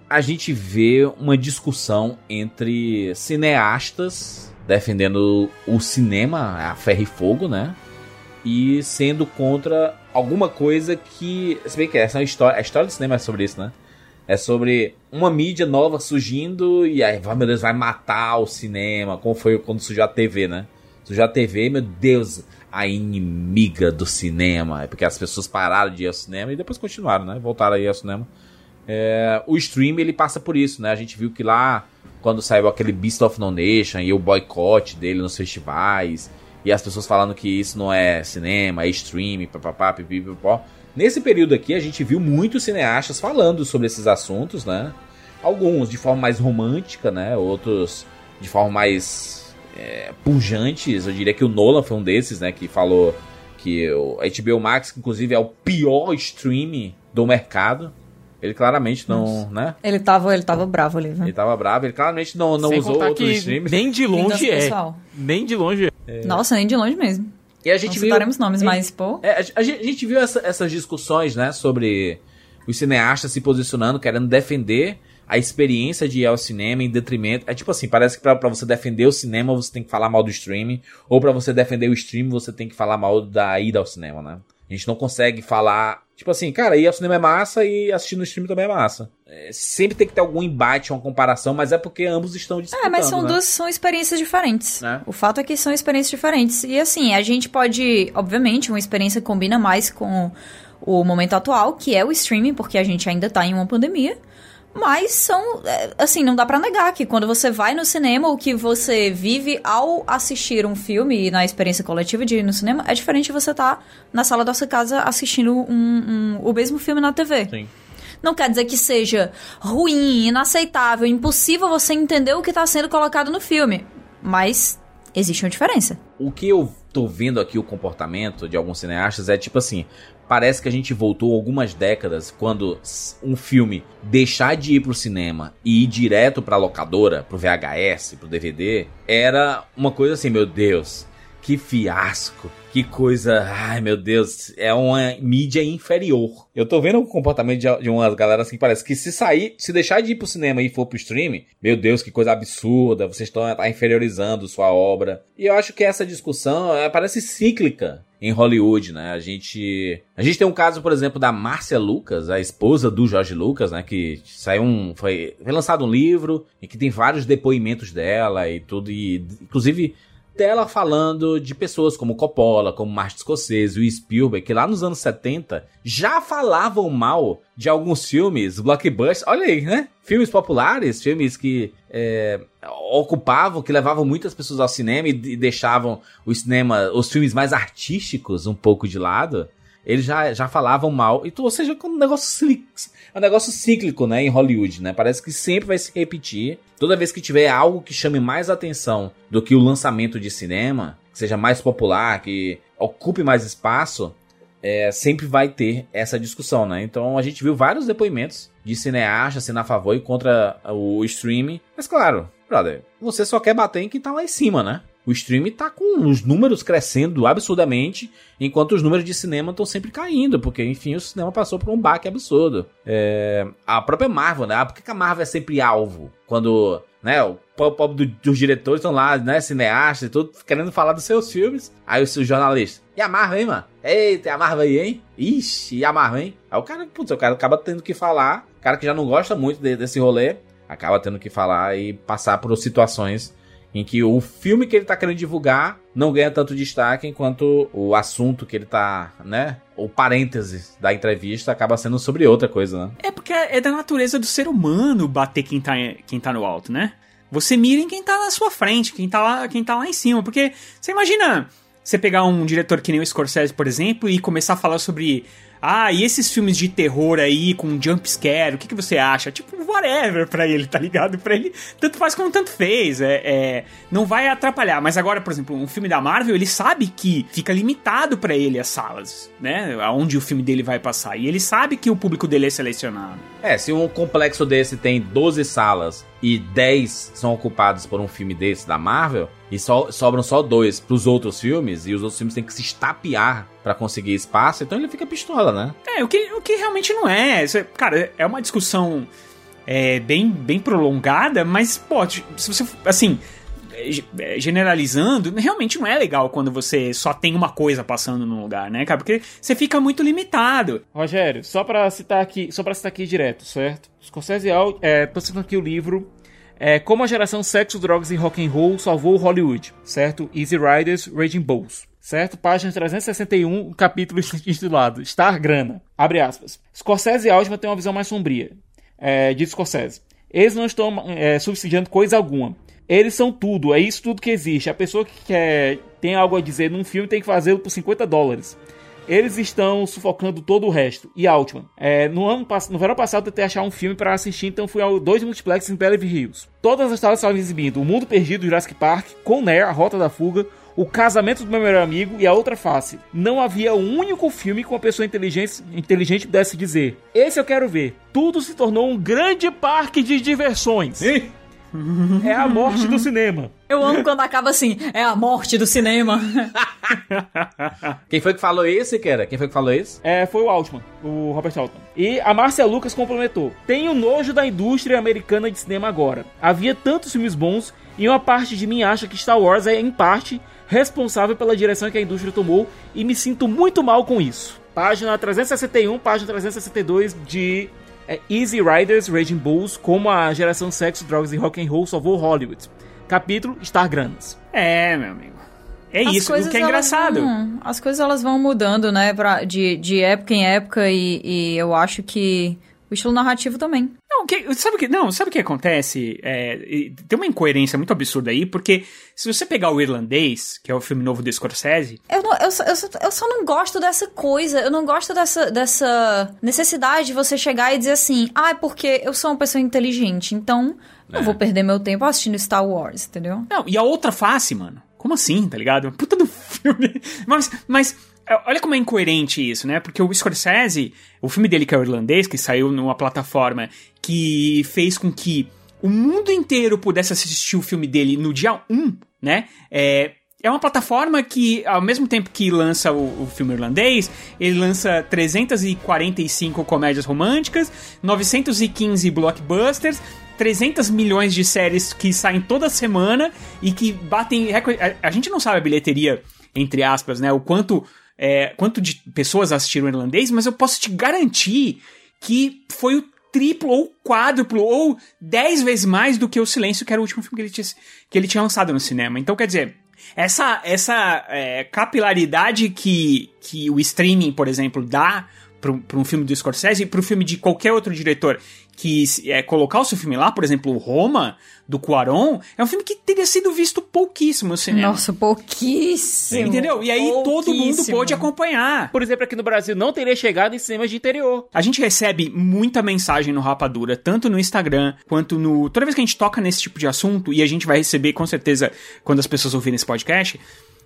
a gente vê uma discussão entre cineastas defendendo o cinema a ferro e fogo, né? E sendo contra alguma coisa que. Se bem que essa é uma história. A história do cinema é sobre isso, né? É sobre uma mídia nova surgindo e aí, meu Deus, vai matar o cinema. Como foi quando surgiu a TV, né? Surgiu a TV, meu Deus, a inimiga do cinema. É porque as pessoas pararam de ir ao cinema e depois continuaram, né? Voltaram a ir ao cinema. É, o stream ele passa por isso, né? A gente viu que lá, quando saiu aquele Beast of No Nation e o boicote dele nos festivais, e as pessoas falando que isso não é cinema, é stream, papapá, pipipipó. Nesse período aqui, a gente viu muitos cineastas falando sobre esses assuntos, né? Alguns de forma mais romântica, né? Outros de forma mais é, pujantes. Eu diria que o Nolan foi um desses, né? Que falou que o HBO Max, inclusive, é o pior stream do mercado. Ele claramente não, né? Ele tava, ele tava bravo ali, viu? Ele tava bravo, ele claramente não, não Sem usou outros streams. nem de longe é. pessoal. Nem de longe é. Nossa, nem de longe mesmo. E a Não gente viu. citaremos nomes, É, mas, pô... É, a, a gente, a gente viu essa- essas discussões, né, sobre os cineastas se posicionando, querendo defender a experiência de ir ao cinema em detrimento. É tipo assim, parece que pra, pra você defender o cinema você tem que falar mal do streaming, ou pra você defender o streaming você tem que falar mal da ida ao cinema, né? A gente não consegue falar. Tipo assim, cara, ir ao cinema é massa e assistir no streaming também é massa. É, sempre tem que ter algum embate, uma comparação, mas é porque ambos estão disputando. É, mas são né? duas são experiências diferentes. É. O fato é que são experiências diferentes. E assim, a gente pode, obviamente, uma experiência combina mais com o momento atual, que é o streaming, porque a gente ainda tá em uma pandemia. Mas são, é, assim, não dá pra negar que quando você vai no cinema, o que você vive ao assistir um filme e na experiência coletiva de ir no cinema é diferente de você estar na sala da sua casa assistindo um, um- o mesmo filme na TV. Sim. Não quer dizer que seja ruim, inaceitável, impossível você entender o que está sendo colocado no filme. Mas existe uma diferença. O que eu tô vendo aqui o comportamento de alguns cineastas é tipo assim, parece que a gente voltou algumas décadas quando um filme deixar de ir pro cinema e ir direto pra locadora, pro VHS, pro DVD, era uma coisa assim, meu Deus, que fiasco, que coisa, ai meu Deus, é uma mídia inferior. Eu tô vendo o comportamento de, umas galera assim que parece que se sair, se deixar de ir pro cinema e for pro streaming, meu Deus, que coisa absurda, vocês estão tá inferiorizando sua obra. E eu acho que essa discussão parece cíclica em Hollywood, né? A gente, a gente tem um caso, por exemplo, da Márcia Lucas, a esposa do Jorge Lucas, né? Que saiu um, foi, foi lançado um livro e que tem vários depoimentos dela e tudo, e inclusive dela falando de pessoas como Coppola, como Martin Scorsese, o Spielberg, que lá nos anos 70 já falavam mal de alguns filmes, blockbusters, olha aí, né? Filmes populares, filmes que é, ocupavam, que levavam muitas pessoas ao cinema e, e deixavam o cinema, os filmes mais artísticos um pouco de lado. Eles já, já falavam mal, e, ou seja, um negócio, é um negócio cíclico, né, em Hollywood, né? Parece que sempre vai se repetir. Toda vez que tiver algo que chame mais atenção do que o lançamento de cinema, que seja mais popular, que ocupe mais espaço, é, sempre vai ter essa discussão, né? Então a gente viu vários depoimentos de cineastas sendo a favor e contra o streaming. Mas claro, brother, você só quer bater em quem tá lá em cima, né? O streaming tá com os números crescendo absurdamente, enquanto os números de cinema estão sempre caindo, porque, enfim, o cinema passou por um baque absurdo. É, a própria Marvel, né? Ah, Por que a Marvel é sempre alvo? Quando, né, o po- pobre do- dos diretores estão lá, né, cineastas e tudo, querendo falar dos seus filmes. Aí os seus jornalistas, e a Marvel, hein, mano? Eita, e a Marvel aí, hein? Ixi, e a Marvel, hein? Aí o cara, putz, o cara acaba tendo que falar, o cara que já não gosta muito de- desse rolê, acaba tendo que falar e passar por situações em que o filme que ele tá querendo divulgar não ganha tanto destaque enquanto o assunto que ele tá, né? O parêntese da entrevista acaba sendo sobre outra coisa, né? É porque é da natureza do ser humano bater quem tá, quem tá no alto, né? Você mira em quem tá na sua frente, quem tá lá, quem tá lá em cima. Porque você imagina você pegar um diretor que nem o Scorsese, por exemplo, e começar a falar sobre. Ah, e esses filmes de terror aí com jump scare, o que, que você acha? Tipo, whatever pra ele, tá ligado? Pra ele, tanto faz como tanto fez. É, é, não vai atrapalhar. Mas agora, por exemplo, um filme da Marvel, ele sabe que fica limitado pra ele as salas, né? Aonde o filme dele vai passar. E ele sabe que o público dele é selecionado. É, se um complexo desse tem 12 salas e 10 são ocupados por um filme desse da Marvel, e sobram só dois pros outros filmes, e os outros filmes têm que se estapear pra conseguir espaço, então ele fica pistola, né? É, o que, o que realmente não é. É- Cara, é uma discussão é, bem, bem prolongada, mas, pô, se você. Assim. Ge- Generalizando, realmente não é legal quando você só tem uma coisa passando no lugar, né, cara? Porque você fica muito limitado. Rogério, só pra citar aqui, só para citar aqui direto, certo? Scorsese é, tô citando aqui o livro é, Como a geração sexo, drogas e rock and roll salvou Hollywood, certo? Easy Riders, Raging Bulls, certo? Página 361, capítulo intitulado Star Grana, abre aspas. Scorsese e Altman têm uma visão mais sombria, é, diz Scorsese. Eles não estão é, subsidiando coisa alguma. Eles são tudo, é isso tudo que existe. A pessoa que quer, tem algo a dizer num filme tem que fazê-lo por 50 dólares. Eles estão sufocando todo o resto. E Altman, é, no, ano, no verão passado eu tentei achar um filme para assistir, então fui ao dois multiplexes em Beverly Hills. Todas as salas estavam exibindo O Mundo Perdido, Jurassic Park, Com Nair, A Rota da Fuga, O Casamento do Meu Melhor Amigo e A Outra Face. Não havia um único filme com uma pessoa inteligente, inteligente pudesse dizer: Esse eu quero ver. Tudo se tornou um grande parque de diversões. É a morte do cinema. Eu amo quando acaba assim, é a morte do cinema. Quem foi que falou isso, Kera? Quem foi que falou isso? É, foi o Altman, o Robert Altman. E a Márcia Lucas complementou: Tenho nojo da indústria americana de cinema agora. Havia tantos filmes bons e uma parte de mim acha que Star Wars é, em parte, responsável pela direção que a indústria tomou e me sinto muito mal com isso. Página 361, página 362 de é, Easy Riders, Raging Bulls, como a geração sexo, drogas e rock and roll salvou Hollywood. Capítulo Star Granas. É, meu amigo. É As isso, o coisas, que é elas engraçado. vão- as coisas elas vão mudando, né? Pra, de, de época em época e, e eu acho que o estilo narrativo também. Não, que- sabe o que, não, sabe o que acontece? É, tem uma incoerência muito absurda aí, porque se você pegar o Irlandês, que é o filme novo do Scorsese, Eu, não- eu, só, eu, só, eu só não gosto dessa coisa. Eu não gosto dessa, dessa necessidade de você chegar e dizer assim: ah, é porque eu sou uma pessoa inteligente, então eu vou perder meu tempo assistindo Star Wars, entendeu? Não, e a outra face, mano. Como assim, tá ligado? Puta do filme. Mas, mas é, olha como é incoerente isso, né? Porque o Scorsese, o filme dele que é o irlandês, que saiu numa plataforma que fez com que o mundo inteiro pudesse assistir o filme dele no dia 1, né? É, é uma plataforma que, ao mesmo tempo que lança o, o filme irlandês, ele lança 345 comédias românticas, 915 blockbusters, 300 milhões de séries que saem toda semana e que batem. A, a gente não sabe a bilheteria, entre aspas, né? O quanto, é, quanto de pessoas assistiram o irlandês, mas eu posso te garantir que foi o triplo ou quádruplo ou 10 vezes mais do que o Silêncio, que era o último filme que ele tinha, que ele tinha lançado no cinema. Então, quer dizer, essa, essa é, capilaridade que, que o streaming, por exemplo, dá para um filme do Scorsese e para um filme de qualquer outro diretor que é, colocar o seu filme lá, por exemplo, o Roma, do Cuarón, é um filme que teria sido visto pouquíssimo no cinema. Nossa, pouquíssimo. Entendeu? E aí todo mundo pôde acompanhar. Por exemplo, aqui no Brasil não teria chegado em cinemas de interior. A gente recebe muita mensagem no Rapadura, tanto no Instagram quanto no. Toda vez que a gente toca nesse tipo de assunto, e a gente vai receber com certeza quando as pessoas ouvirem esse podcast,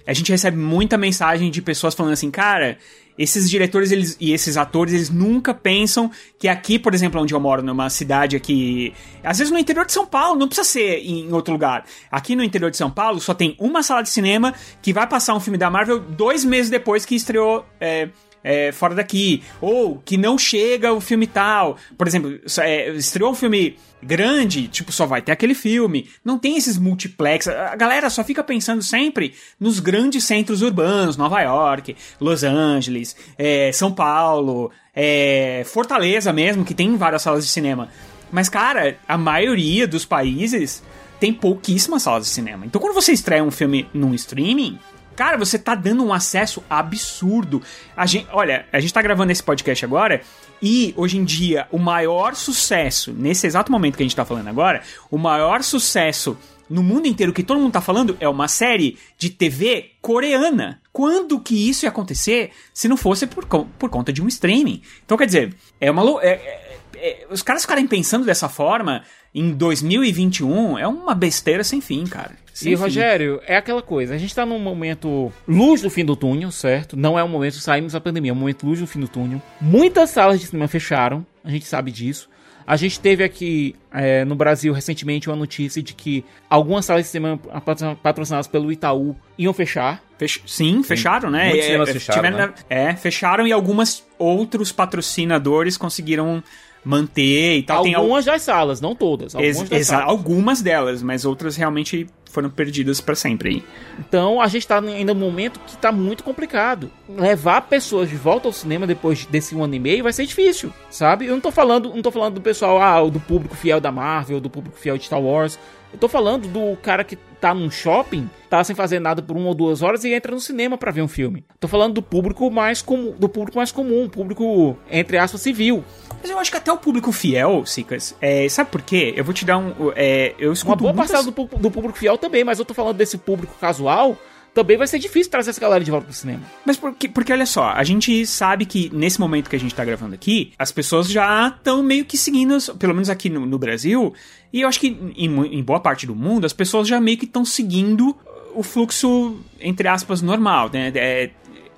a gente recebe muita mensagem de pessoas falando assim, cara. Esses diretores eles, e esses atores, eles nunca pensam que aqui, por exemplo, onde eu moro, numa cidade aqui. Às vezes no interior de São Paulo, não precisa ser em outro lugar. Aqui no interior de São Paulo só tem uma sala de cinema que vai passar um filme da Marvel dois meses depois que estreou. É, é, fora daqui, ou que não chega o filme tal. Por exemplo, é, estreou um filme grande, tipo, só vai ter aquele filme. Não tem esses multiplex. A a galera só fica pensando sempre nos grandes centros urbanos, Nova York, Los Angeles, é, São Paulo, é, Fortaleza mesmo, que tem várias salas de cinema. Mas, cara, a maioria dos países tem pouquíssimas salas de cinema. Então, quando você estreia um filme num streaming, cara, você tá dando um acesso absurdo. A gente, olha, a gente tá gravando esse podcast agora e hoje em dia o maior sucesso, nesse exato momento que a gente tá falando agora, o maior sucesso no mundo inteiro que todo mundo tá falando é uma série de TV coreana. Quando que isso ia acontecer se não fosse por, por conta de um streaming? Então, quer dizer, é uma. é- é- é- os caras ficarem pensando dessa forma em 2021 é uma besteira sem fim, cara. Sem e. Rogério, é aquela coisa. A gente tá num momento luz do fim do túnel, certo? Não é um momento saímos da pandemia, é um momento luz do fim do túnel. Muitas salas de cinema fecharam, a gente sabe disso. A gente teve aqui é, no Brasil recentemente uma notícia de que algumas salas de cinema patro- patrocinadas pelo Itaú iam fechar. Fech- Sim, fecharam, né? Muitos É, cinemas fecharam, tiveram- né? É, fecharam e algumas outros patrocinadores conseguiram manter e tal. Tem al- algumas das salas, não todas. ex- Algumas das salas. algumas delas, mas outras realmente foram perdidas pra sempre aí. Então a gente tá ainda num momento que tá muito complicado. Levar pessoas de volta ao cinema depois desse um ano e meio vai ser difícil, sabe? Eu não tô falando, não tô falando do pessoal, ah, do público fiel da Marvel, do público fiel de Star Wars. Eu tô falando do cara que tá num shopping, tá sem fazer nada por uma ou duas horas e entra no cinema pra ver um filme. Tô falando do público mais comum, do público mais comum, público entre aspas civil. Mas eu acho que até o público fiel, Sicas, é, sabe por quê? Eu vou te dar um. É, eu Uma escuto boa muitas- parcela do, do público fiel também, mas eu tô falando desse público casual, também vai ser difícil trazer essa galera de volta pro cinema. Mas porque, porque olha só, a gente sabe que nesse momento que a gente tá gravando aqui, as pessoas já estão meio que seguindo, pelo menos aqui no, no Brasil, e eu acho que em, em boa parte do mundo, as pessoas já meio que estão seguindo o fluxo, entre aspas, normal, né? É,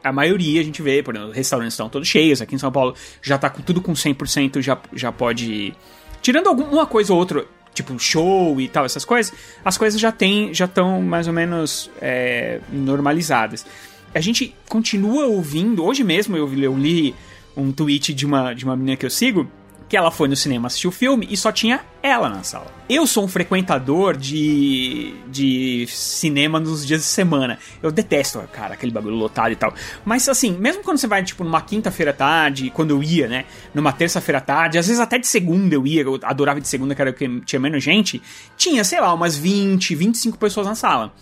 a maioria a gente vê, por exemplo, restaurantes estão todos cheios, aqui em São Paulo já tá com tudo com 100%, já, já pode... Tirando alguma coisa ou outra tipo show e tal, essas coisas, as coisas já tem, já estão mais ou menos é, normalizadas. A gente continua ouvindo, hoje mesmo eu, eu li um tweet de uma, de uma menina que eu sigo, que ela foi no cinema assistir o filme e só tinha ela na sala. Eu sou um frequentador de, de cinema nos dias de semana. Eu detesto, cara, aquele bagulho lotado e tal. Mas assim, mesmo quando você vai, tipo, numa quinta-feira tarde, quando eu ia, né? Numa terça-feira tarde, às vezes até de segunda eu ia, eu adorava de segunda, que era que tinha menos gente. Tinha, sei lá, umas 20, 25 pessoas na sala.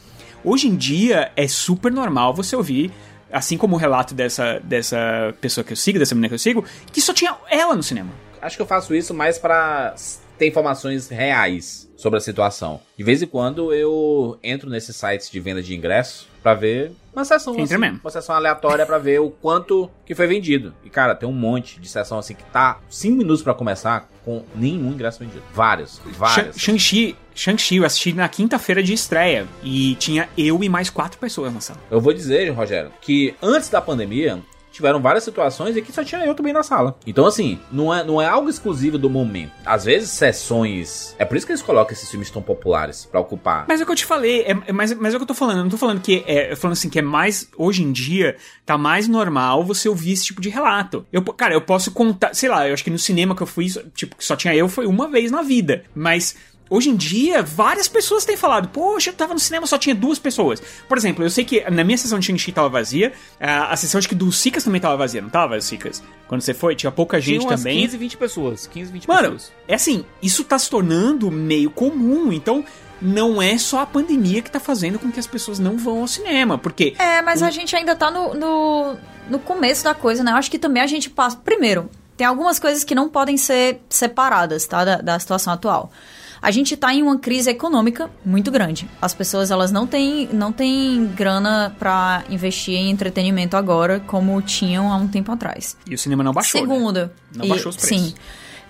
Hoje em dia é super normal você ouvir assim como o relato dessa, dessa pessoa que eu sigo, dessa menina que eu sigo, que só tinha ela no cinema. Acho que eu faço isso mais pra ter informações reais sobre a situação. De vez em quando eu entro nesses sites de venda de ingresso pra ver uma sessão assim, uma sessão aleatória pra ver o quanto que foi vendido. E cara, tem um monte de sessão assim que tá 5 minutos pra começar com nenhum ingresso vendido. Vários, vários. Shang- Shang-Chi, Shang-Chi eu assisti na quinta-feira de estreia e tinha eu e mais quatro pessoas na sala. Eu vou dizer, Rogério, que antes da pandemia tiveram várias situações em que só tinha eu também na sala. Então, assim, não é, não é algo exclusivo do momento. Às vezes, sessões. É por isso que eles colocam esses filmes tão populares pra ocupar. Mas é o que eu te falei, é, é- mas, mas é o que eu tô falando. Eu não tô falando que é. Eu falando assim, que é mais. Hoje em dia, tá mais normal você ouvir esse tipo de relato. Eu, cara, eu posso contar. Sei lá, eu acho que no cinema que eu fui, tipo, que só tinha eu, foi uma vez na vida. Mas. Hoje em dia, várias pessoas têm falado, poxa, eu tava no cinema, só tinha duas pessoas. Por exemplo, eu sei que na minha sessão de Shang-Chi tava vazia, a, a sessão acho que do Sicas também tava vazia, não tava, Sicas? Quando você foi, tinha pouca Tinha gente umas também. 15, 20 pessoas. 15, 20 Mano, pessoas. é assim, isso tá se tornando meio comum, então não é só a pandemia que tá fazendo com que as pessoas não vão ao cinema, porque É, mas a gente ainda tá no, no, no começo da coisa, né? Eu acho que também a gente passa. Primeiro, tem algumas coisas que não podem ser separadas, tá? Da, da situação atual. A gente tá em uma crise econômica muito grande. As pessoas, elas não têm, não têm grana pra investir em entretenimento agora, como tinham há um tempo atrás. e o cinema não baixou, né? Segundo. Não e- baixou os preços. Sim.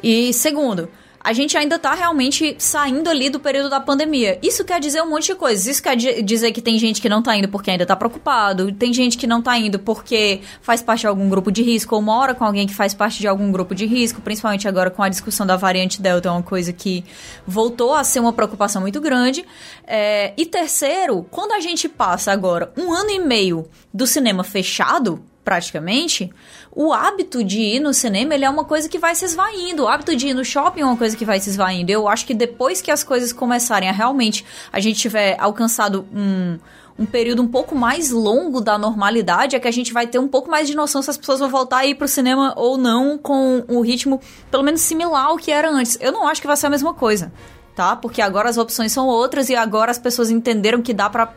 E segundo, a gente ainda tá realmente saindo ali do período da pandemia. Isso quer dizer um monte de coisas. Isso quer di- dizer que tem gente que não tá indo porque ainda tá preocupado, tem gente que não tá indo porque faz parte de algum grupo de risco ou mora com alguém que faz parte de algum grupo de risco, principalmente agora com a discussão da variante Delta, é uma coisa que voltou a ser uma preocupação muito grande. É, e terceiro, quando a gente passa agora um ano e meio do cinema fechado, praticamente, o hábito de ir no cinema ele é uma coisa que vai se esvaindo. O hábito de ir no shopping é uma coisa que vai se esvaindo. Eu acho que depois que as coisas começarem a realmente a gente tiver alcançado um, um período um pouco mais longo da normalidade, é que a gente vai ter um pouco mais de noção se as pessoas vão voltar a ir pro cinema ou não com o ritmo pelo menos similar ao que era antes. Eu não acho que vai ser a mesma coisa, tá? Porque agora as opções são outras e agora as pessoas entenderam que dá pra,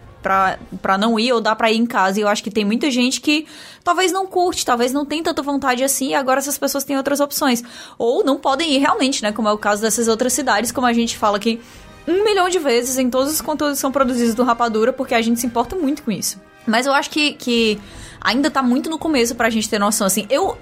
pra não ir ou dá pra ir em casa. E eu acho que tem muita gente que talvez não curte, talvez não tem tanta vontade assim, e agora essas pessoas têm outras opções. Ou não podem ir realmente, né? Como é o caso dessas outras cidades, como a gente fala aqui um milhão de vezes em todos os conteúdos que são produzidos do Rapadura, porque a gente se importa muito com isso. Mas eu acho que, que ainda tá muito no começo pra gente ter noção, assim. Eu.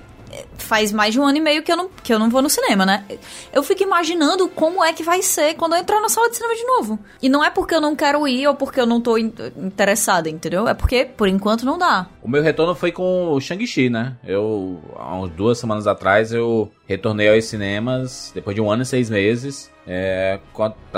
Faz mais de um ano e meio que eu, não, que eu não vou no cinema, né? Eu fico imaginando como é que vai ser quando eu entrar na sala de cinema de novo. E não é porque eu não quero ir ou porque eu não tô in- interessada, entendeu? É porque, por enquanto, não dá. O meu retorno foi com o Shang-Chi, né? Eu, há uns duas semanas atrás, eu retornei aos cinemas, depois de um ano e seis meses, é,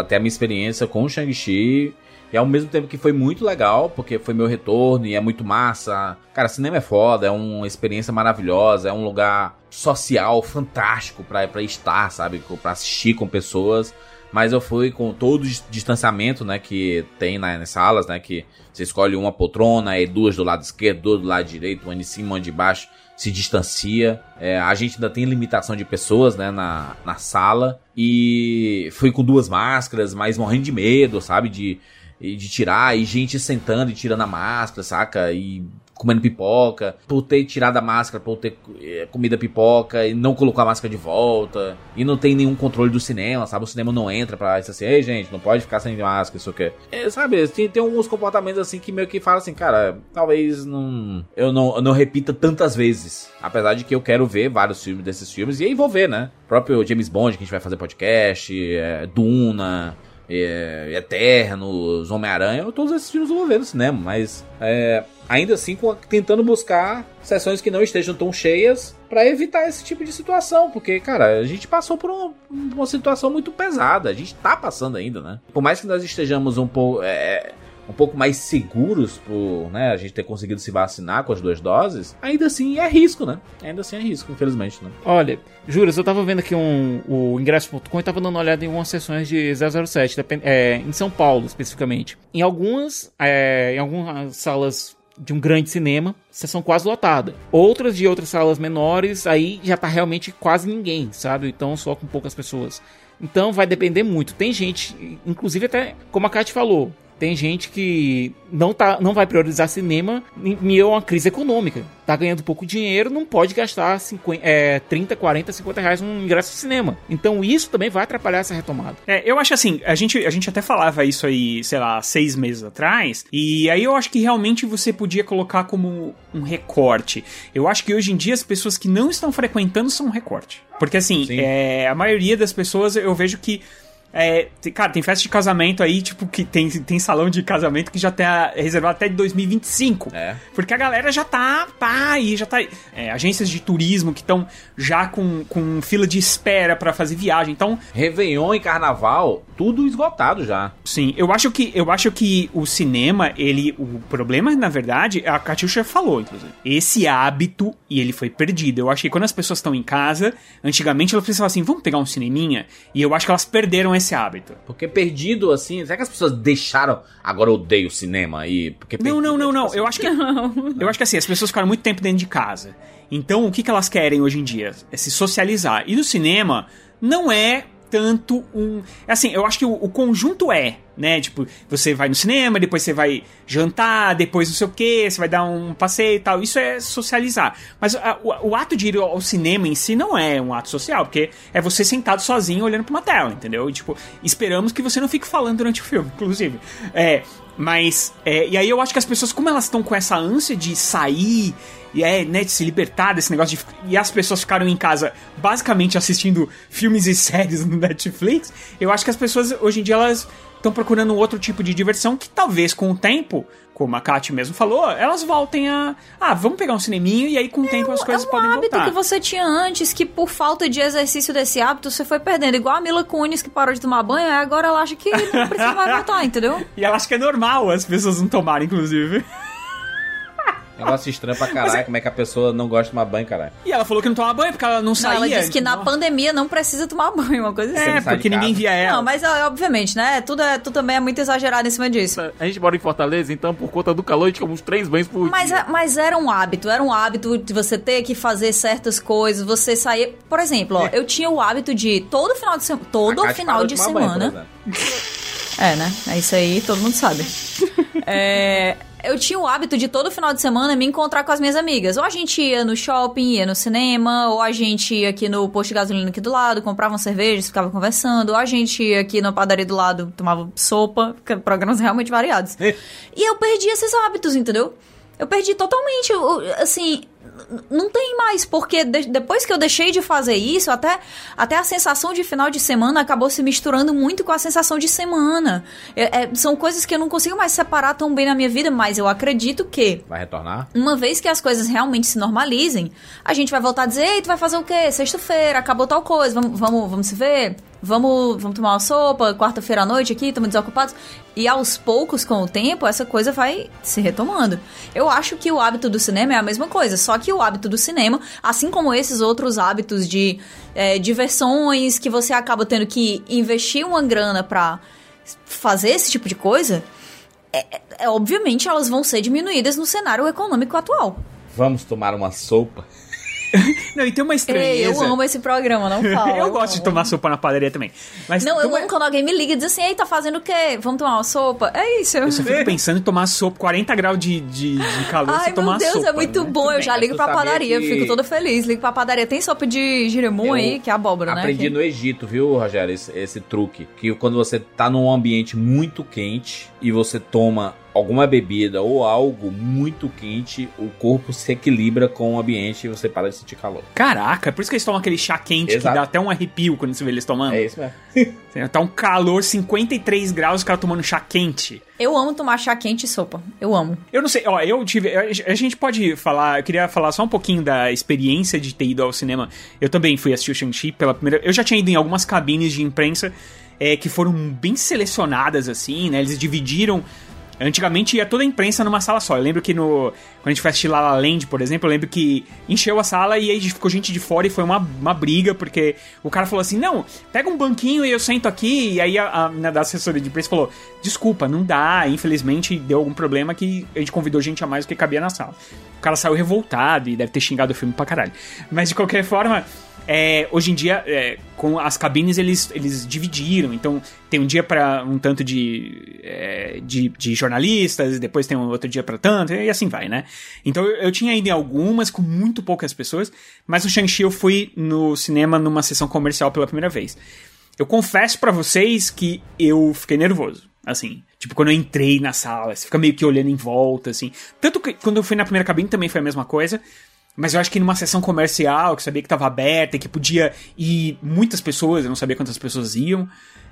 ter a minha experiência com o Shang-Chi. E ao mesmo tempo que foi muito legal, porque foi meu retorno e é muito massa. Cara, cinema é foda, é uma experiência maravilhosa, é um lugar social fantástico pra, pra estar, sabe? Pra assistir com pessoas. Mas eu fui com todo o dis- distanciamento, né, que tem na- nas salas, né, que você escolhe uma poltrona, e duas do lado esquerdo, duas do lado direito, uma de cima, uma de baixo, se distancia. É, a gente ainda tem limitação de pessoas, né, na, na sala. E fui com duas máscaras, mas morrendo de medo, sabe, de, de tirar, e gente sentando e tirando a máscara, saca? E comendo pipoca, por ter tirado a máscara, por ter eh, comido a pipoca e não colocou a máscara de volta, e não tem nenhum controle do cinema, sabe? O cinema não entra pra isso assim, ei gente, não pode ficar sem máscara, isso aqui. É, sabe, tem, tem alguns comportamentos assim que meio que falam assim, cara, talvez não eu não, eu não repita tantas vezes, apesar de que eu quero ver vários filmes desses filmes, e aí vou ver, né? O próprio James Bond, que a gente vai fazer podcast, é, Duna, é, Eternos, Homem-Aranha, todos esses filmes eu vou ver no cinema, mas é, ainda assim tentando buscar sessões que não estejam tão cheias pra evitar esse tipo de situação, porque, cara, a gente passou por uma, uma situação muito pesada, a gente tá passando ainda, né? Por mais que nós estejamos um pouco é, um pouco mais seguros por, né, a gente ter conseguido se vacinar com as duas doses, ainda assim é risco, né? Ainda assim é risco, infelizmente, né? Olha, juras, eu tava vendo aqui um, o ingresso.com e tava dando uma olhada em umas sessões de 007, depen- é, em São Paulo especificamente. Em algumas, é, em algumas salas de um grande cinema, sessão quase lotada. Outras de outras salas menores, aí já tá realmente quase ninguém, sabe? Então só com poucas pessoas. Então vai depender muito. Tem gente, inclusive até como a Kat falou, tem gente que não, tá, não vai priorizar cinema em meio a uma crise econômica. Tá ganhando pouco dinheiro, não pode gastar 50, é, 30, 40, 50 reais num ingresso de cinema. Então isso também vai atrapalhar essa retomada. É, eu acho assim, a gente, a gente até falava isso aí, sei lá, seis meses atrás, e aí eu acho que realmente você podia colocar como um recorte. Eu acho que hoje em dia as pessoas que não estão frequentando são um recorte. Porque assim, Sim. é, a maioria das pessoas eu vejo que. É, cara, tem festa de casamento aí, tipo, que tem, tem salão de casamento que já tá reservado até de 2025. É. Porque a galera já tá, pá, aí já tá. é, agências de turismo que estão já com, com fila de espera pra fazer viagem. Então, Réveillon e Carnaval, tudo esgotado já. Sim, eu acho que eu acho que o cinema, ele. O problema, na verdade, a Katyusha falou, inclusive. Esse hábito, e ele foi perdido. Eu acho que quando as pessoas estão em casa, antigamente elas pensavam assim, vamos pegar um cineminha? E eu acho que elas perderam esse hábito. Porque perdido assim, será que as pessoas deixaram. Agora eu odeio cinema aí? Porque Não, não, não, não. Eu acho que. Eu acho que assim, as pessoas ficaram muito tempo dentro de casa. Então, o que, que elas querem hoje em dia? É se socializar. E no cinema, não é tanto um. Assim, eu acho que o, o conjunto é, né? Tipo, você vai no cinema, depois você vai jantar, depois não sei o que, você vai dar um passeio e tal. Isso é socializar. Mas a- o, o ato de ir ao cinema em si não é um ato social, porque é você sentado sozinho olhando pra uma tela, entendeu? E, tipo, esperamos que você não fique falando durante o filme, inclusive. É. Mas, é, e aí eu acho que as pessoas, como elas estão com essa ânsia de sair, e é, né, de se libertar desse negócio de. E as pessoas ficaram em casa basicamente assistindo filmes e séries no Netflix, eu acho que as pessoas hoje em dia elas estão procurando um outro tipo de diversão que talvez com o tempo, como a Kat mesmo falou, elas voltem a. Ah, vamos pegar um cineminho e aí com o tempo as coisas é um podem hábito voltar. que você tinha antes, que por falta de exercício desse hábito, você foi perdendo. Igual a Mila Kunis, que parou de tomar banho, agora ela acha que não precisa mais voltar, entendeu? E ela acha que é normal as pessoas não tomarem, inclusive. Negócio estranho pra caralho, como é que a pessoa não gosta de tomar banho, caralho. E ela falou que não toma banho porque ela não, Não, saía. ela disse que na Não. pandemia não precisa tomar banho, uma coisa assim. É, porque de ninguém via ela. Não, mas obviamente, né? Tudo, é, tudo também é muito exagerado em cima disso. A gente mora em Fortaleza, então por conta do calor a gente toma uns três banhos por Mas, dia. é- mas era um hábito, era um hábito de você ter que fazer certas coisas, você sair. Por exemplo, ó, eu tinha o hábito de todo final de semana. Todo final de banho, por semana. exemplo. É, né? É isso aí, todo mundo sabe. É, eu tinha o hábito de todo final de semana me encontrar com as minhas amigas. Ou a gente ia no shopping, ia no cinema, ou a gente ia aqui no posto de gasolina aqui do lado, comprava uma cerveja, ficava conversando, ou a gente ia aqui na padaria do lado, tomava sopa, programas realmente variados. e eu perdi esses hábitos, entendeu? Eu perdi totalmente, eu- assim, não tem mais, porque de- depois que eu deixei de fazer isso, até, até a sensação de final de semana acabou se misturando muito com a sensação de semana. É- é- são coisas que eu não consigo mais separar tão bem na minha vida, mas eu acredito que Vai retornar? uma vez que as coisas realmente se normalizem, a gente vai voltar a dizer, ei, tu vai fazer o quê? Sexta-feira, acabou tal coisa, vamos, vamos, vamos se ver? Vamos, vamos tomar uma sopa, quarta-feira à noite aqui, estamos desocupados. E aos poucos, com o tempo, essa coisa vai se retomando. Eu acho que o hábito do cinema é a mesma coisa, só que o hábito do cinema, assim como esses outros hábitos de é, diversões, que você acaba tendo que investir uma grana pra fazer esse tipo de coisa, é, é, obviamente elas vão ser diminuídas no cenário econômico atual. Vamos tomar uma sopa. Não, e tem uma Ei, estranheza. eu amo esse programa, não fala. Eu gosto de tomar sopa na padaria também. Mas Não, eu uma- amo quando alguém me liga e diz assim, ei, tá fazendo o quê? Vamos tomar uma sopa? É isso. Eu só fico pensando em tomar sopa, 40 graus de, de, de calor, Ai, você tomar meu Deus, sopa. é muito né? bom. Eu já ligo pra padaria, que- fico toda feliz. Ligo pra padaria. Tem sopa de giremum Eu aí, que é abóbora, né? Aprendi Que- no Egito, viu, Rogério, esse, esse truque. Que quando você tá num ambiente muito quente e você toma alguma bebida ou algo muito quente, o corpo se equilibra com o ambiente e você para de sentir calor. Caraca, por isso que eles tomam aquele chá quente Exato. que dá até um arrepio quando você vê eles tomando. É isso mesmo. Tá um calor, 53 graus, o cara tomando chá quente. Eu amo tomar chá quente e sopa. Eu amo. Eu não sei, ó, eu tive. A gente pode falar. Eu queria falar só um pouquinho da experiência de ter ido ao cinema. Eu também fui assistir o Shang-Chi pela primeira. Eu já tinha ido em algumas cabines de imprensa é, que foram bem selecionadas, assim, né? Eles dividiram. Antigamente ia toda a imprensa numa sala só. Eu lembro que no. Quando a gente foi assistir La La Land, por exemplo, eu lembro que encheu a sala e aí ficou gente de fora e foi uma, uma briga, porque o cara falou assim: não, pega um banquinho e eu sento aqui. E aí a, a, da assessoria de imprensa falou: desculpa, não dá, infelizmente deu algum problema que a gente convidou gente a mais do que cabia na sala. O cara saiu revoltado e deve ter xingado o filme pra caralho. Mas de qualquer forma. É, hoje em dia, é, com as cabines, eles, eles dividiram. Então, tem um dia para um tanto de, é, de, de, jornalistas, depois tem um outro dia para tanto, e assim vai, né? Então, eu, eu, tinha ido em algumas com muito poucas pessoas, mas o Shang-Chi eu fui no cinema numa sessão comercial pela primeira vez. Eu confesso para vocês que eu fiquei nervoso, assim. Tipo, quando eu entrei na sala, você fica meio que olhando em volta, assim. Tanto que quando eu fui na primeira cabine também foi a mesma coisa. Mas eu acho que numa sessão comercial, que sabia que estava aberta, que podia ir muitas pessoas, eu não sabia quantas pessoas iam.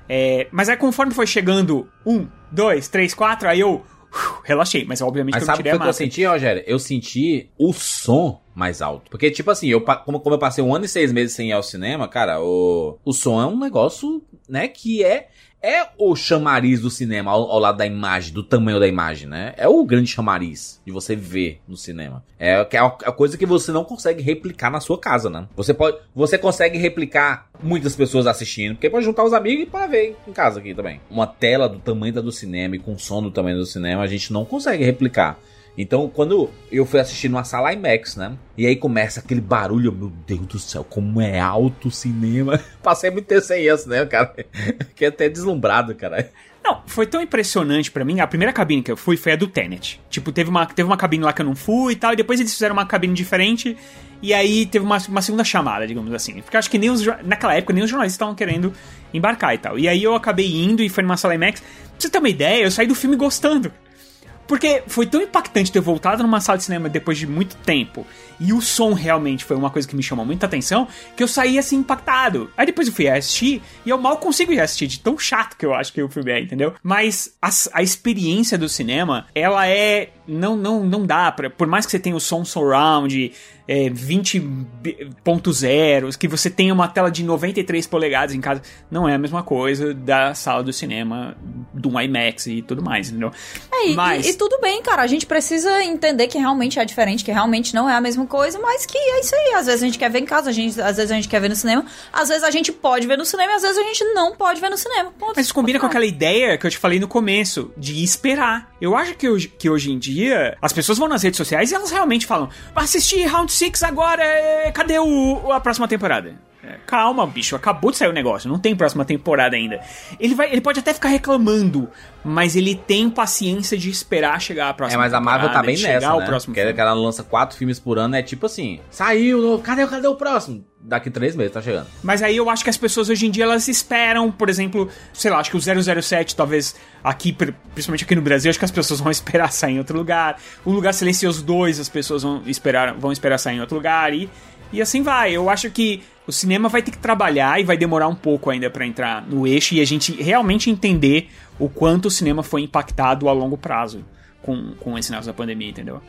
É, mas aí conforme foi chegando um, dois, três, quatro, aí eu uf, relaxei. Mas obviamente mas eu sabe tirei o que eu senti, Rogério? Eu senti o som mais alto. Porque, tipo assim, eu, como, como eu passei um ano e seis meses sem ir ao cinema, cara, o, o som é um negócio, né, que é é o chamariz do cinema ao, ao, lado da imagem, do tamanho da imagem, né? É o grande chamariz de você ver no cinema. É, é a coisa que você não consegue replicar na sua casa, né? Você pode, você consegue replicar muitas pessoas assistindo, porque pode juntar os amigos e para ver em casa aqui também. Uma tela do tamanho da do cinema e com som do tamanho do cinema, a gente não consegue replicar. Então, quando eu fui assistir numa sala IMAX, né? E aí começa aquele barulho, meu Deus do céu, como é alto o cinema. Passei muito tempo sem isso, né, cara? Fiquei até deslumbrado, cara. Não, foi tão impressionante para mim. A primeira cabine que eu fui foi a do Tenet. Tipo, teve uma, teve uma cabine lá que eu não fui e tal, e depois eles fizeram uma cabine diferente. E aí teve uma, uma segunda chamada, digamos assim. Porque acho que nem os, naquela época nem os jornalistas estavam querendo embarcar e tal. E aí eu acabei indo e foi numa sala IMAX. Pra você ter uma ideia, eu saí do filme gostando. Porque foi tão impactante ter voltado numa sala de cinema depois de muito tempo. E o som realmente foi uma coisa que me chamou muita atenção. Que eu saí assim impactado. Aí depois eu fui assistir. E eu mal consigo ir assistir. De tão chato que eu acho que o filme é, entendeu? Mas a, a experiência do cinema, ela é. Não, não, não dá pra. Por mais que você tenha o som surround. É, 20.0, que você tenha uma tela de 93 polegadas em casa, não é a mesma coisa da sala do cinema, do IMAX e tudo mais, entendeu? É, e, mas... e, e tudo bem, cara, a gente precisa entender que realmente é diferente, que realmente não é a mesma coisa, mas que é isso aí. Às vezes a gente quer ver em casa, a gente, às vezes a gente quer ver no cinema, às vezes a gente pode ver no cinema, às vezes a gente não pode ver no cinema. Ponto. Mas isso combina com aquela ideia que eu te falei no começo, de esperar. Eu acho que hoje, que hoje em dia as pessoas vão nas redes sociais e elas realmente falam: assistir Round 6 agora, é... cadê o, a próxima temporada? Calma, bicho, acabou de sair o negócio, não tem próxima temporada ainda. Ele vai, ele pode até ficar reclamando, mas ele tem paciência de esperar chegar a próxima É, mas a Marvel tá bem nessa, né? próximo Porque ela lança quatro filmes por ano, é tipo assim, saiu, cadê, cadê o próximo? Daqui três meses tá chegando. Mas aí eu acho que as pessoas hoje em dia elas esperam, por exemplo, sei lá, acho que o 007 talvez aqui, principalmente aqui no Brasil, acho que as pessoas vão esperar sair em outro lugar. O Lugar Silencioso 2 as pessoas vão esperar, vão esperar sair em outro lugar e e assim vai. Eu acho que o cinema vai ter que trabalhar e vai demorar um pouco ainda para entrar no eixo e a gente realmente entender o quanto o cinema foi impactado a longo prazo com, com esse negócio da pandemia, entendeu?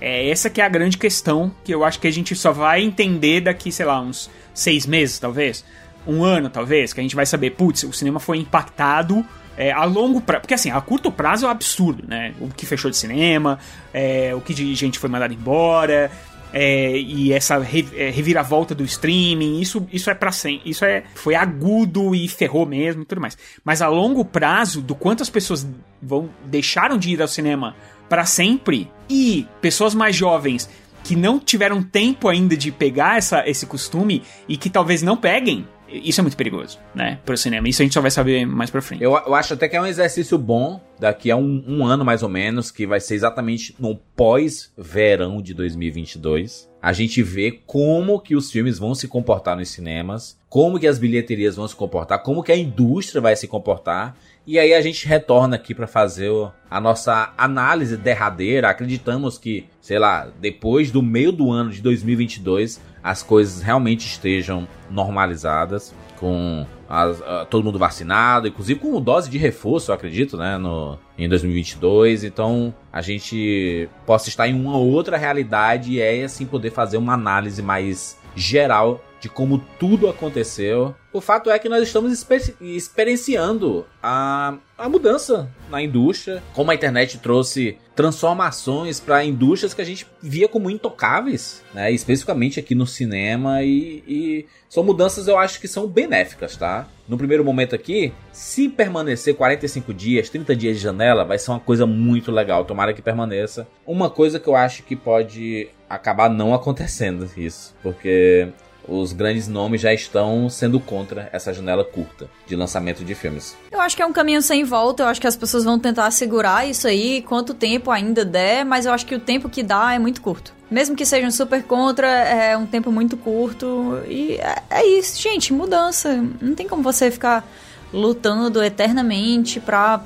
É essa que é a grande questão que eu acho que a gente só vai entender daqui, sei lá, uns seis meses, talvez. Um ano, talvez, que a gente vai saber, putz, o cinema foi impactado é, a longo prazo. Porque assim, a curto prazo é um absurdo, né? O que fechou de cinema, é, o que de gente foi mandado embora, é, e essa é, reviravolta do streaming, isso, isso é para sempre, isso é foi agudo e ferrou mesmo e tudo mais. Mas a longo prazo, do quanto as pessoas vão deixaram de ir ao cinema para sempre e pessoas mais jovens que não tiveram tempo ainda de pegar essa, esse costume e que talvez não peguem, isso é muito perigoso, né, pro cinema. Isso a gente só vai saber mais pra frente. Eu, eu acho até que é um exercício bom daqui a um, um ano mais ou menos, que vai ser exatamente no pós-verão de 2022. A gente vê como que os filmes vão se comportar nos cinemas, como que as bilheterias vão se comportar, como que a indústria vai se comportar E aí a gente retorna aqui para fazer a nossa análise derradeira. Acreditamos que, sei lá, depois do meio do ano de 2022, as coisas realmente estejam normalizadas, com as, uh, todo mundo vacinado, inclusive com dose de reforço, eu acredito, né, no, em 2022. Então a gente possa estar em uma outra realidade e assim poder fazer uma análise mais geral de como tudo aconteceu. O fato é que nós estamos exper experienciando a, a mudança na indústria, como a internet trouxe transformações para indústrias que a gente via como intocáveis, né? especificamente aqui no cinema, e, e são mudanças eu acho que são benéficas, tá? No primeiro momento aqui, se permanecer 45 dias, 30 dias de janela, vai ser uma coisa muito legal. Tomara que permaneça. Uma coisa que eu acho que pode acabar não acontecendo isso, porque os grandes nomes já estão sendo contra essa janela curta de lançamento de filmes. Eu acho que é um caminho sem volta, eu acho que as pessoas vão tentar segurar isso aí, quanto tempo ainda der, mas eu acho que o tempo que dá é muito curto. Mesmo que sejam super contra, é um tempo muito curto. E é, é isso, gente, mudança. Não tem como você ficar lutando eternamente pra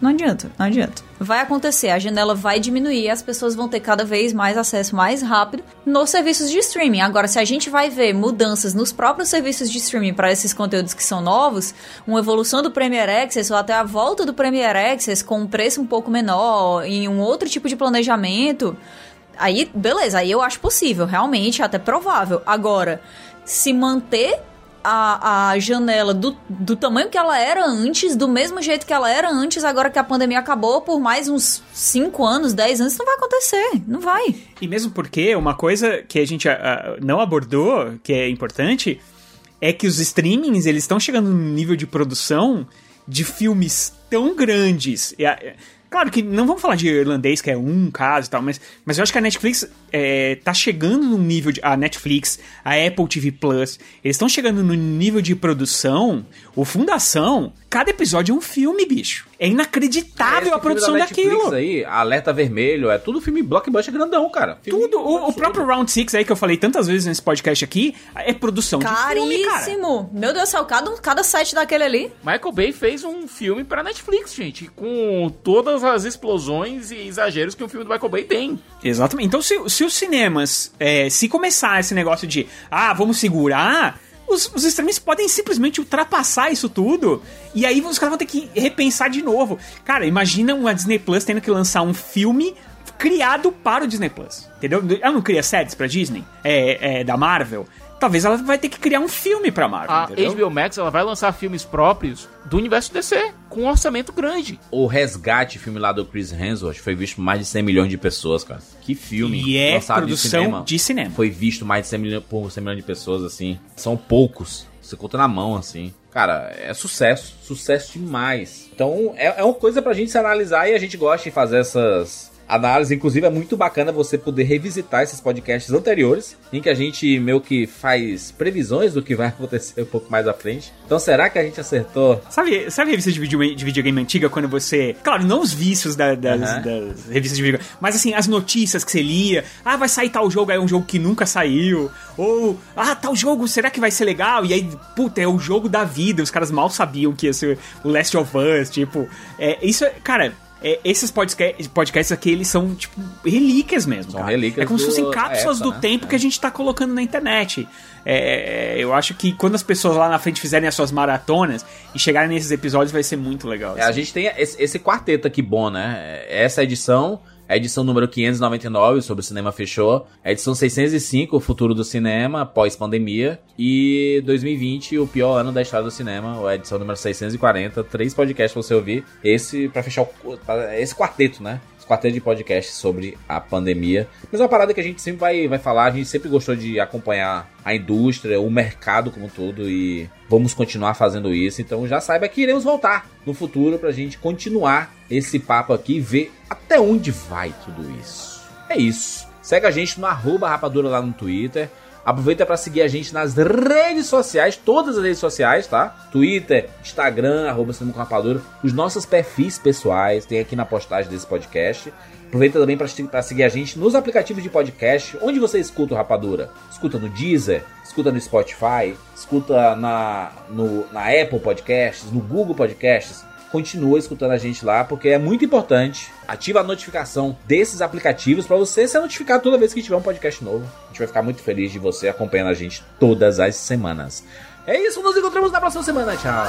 não adianta, não adianta. Vai acontecer, a janela vai diminuir, as pessoas vão ter cada vez mais acesso mais rápido nos serviços de streaming. Agora, se a gente vai ver mudanças nos próprios serviços de streaming para esses conteúdos que são novos, uma evolução do Premiere Access ou até a volta do Premiere Access com um preço um pouco menor, em um outro tipo de planejamento, aí beleza, aí eu acho possível, realmente, até provável. Agora, se manter a, a janela do, do tamanho que ela era antes, do mesmo jeito que ela era antes, agora que a pandemia acabou, por mais uns 5 anos, 10 anos, não vai acontecer. Não vai. E mesmo porque uma coisa que a gente uh, não abordou, que é importante, é que os streamings, eles estão chegando num nível de produção de filmes tão grandes. Claro que não vamos falar de irlandês, que é um caso e tal, mas, mas eu acho que a Netflix é, tá chegando no nível de. A Netflix, a Apple TV Plus, eles estão chegando no nível de produção. O Fundação, cada episódio é um filme, bicho. É inacreditável é, a produção da daquilo. aí, Alerta Vermelho, é tudo filme blockbuster grandão, cara. Filme tudo. O, o, próprio Round Six aí que eu falei tantas vezes nesse podcast aqui, é produção Caríssimo. de filme, cara. Meu Deus do céu, cada, cada site daquele ali. Michael Bay fez um filme pra Netflix, gente, com todas as explosões e exageros que um filme do Michael Bay tem. Exatamente. Então, se, se os cinemas, é, se começar esse negócio de, ah, vamos segurar os, os streamers podem simplesmente ultrapassar isso tudo. E aí os caras vão ter que repensar de novo. Cara, imagina uma Disney Plus tendo que lançar um filme criado para o Disney Plus. Entendeu? Ela não cria séries pra Disney? É, é da Marvel talvez ela vai ter que criar um filme pra Marvel. A entendeu? HBO Max ela vai lançar filmes próprios do universo DC, com um orçamento grande. O Resgate, filme lá do Chris Hemsworth, foi visto por mais de 100 milhões de pessoas, cara. Que filme. E é produção de cinema, de cinema. Foi visto mais de 100 milhões, por 100 milhões de pessoas, assim. São poucos. Você conta na mão, assim. Cara, é sucesso. Sucesso demais. Então, é, é uma coisa pra gente se analisar e a gente gosta de fazer essas análise. Inclusive, é muito bacana você poder revisitar esses podcasts anteriores, em que a gente meio que faz previsões do que vai acontecer um pouco mais à frente. Então, será que a gente acertou? Sabe, sabe revista de, video, de videogame antiga, quando você. Claro, não os vícios da, das, uhum. das, revistas de videogame, mas assim, as notícias que você lia. Ah, vai sair tal jogo, aí é um jogo que nunca saiu. Ou, ah, tal jogo, será que vai ser legal? E aí, puta, é o jogo da vida. Os caras mal sabiam que ia ser o Last of Us, tipo. É, isso, cara, é, esses podcasts, podcasts aqui, eles são, tipo, relíquias mesmo. São cara. relíquias. É como se fossem cápsulas época, do né? tempo é. que a gente tá colocando na internet. É, eu acho que quando as pessoas lá na frente fizerem as suas maratonas e chegarem nesses episódios, vai ser muito legal. É, assim. a gente tem esse, esse quarteto aqui bom, né? Essa edição a edição número 599 sobre o cinema fechou. A edição 605, o futuro do cinema pós-pandemia. E 2020, o pior ano da história do cinema, a edição número 640. Três podcasts pra você ouvir. Esse, para fechar o, esse quarteto, né? Quarteto de podcast sobre a pandemia. Mas é uma parada que a gente sempre vai, vai falar, a gente sempre gostou de acompanhar a indústria, o mercado como um todo e vamos continuar fazendo isso. Então já saiba que iremos voltar no futuro pra gente continuar esse papo aqui e ver até onde vai tudo isso. É isso. Segue a gente no arroba rapadura lá no Twitter. Aproveita para seguir a gente nas redes sociais, todas as redes sociais, tá? Twitter, Instagram, arroba Cinema com Rapadura. Os nossos perfis pessoais, tem aqui na postagem desse podcast. Aproveita também para seguir a gente nos aplicativos de podcast. Onde você escuta o Rapadura? Escuta no Deezer, escuta no Spotify, escuta na, no, na Apple Podcasts, no Google Podcasts continua escutando a gente lá, porque é muito importante. Ativa a notificação desses aplicativos para você ser notificado toda vez que tiver um podcast novo. A gente vai ficar muito feliz de você acompanhando a gente todas as semanas. É isso, nos encontramos na próxima semana. Tchau.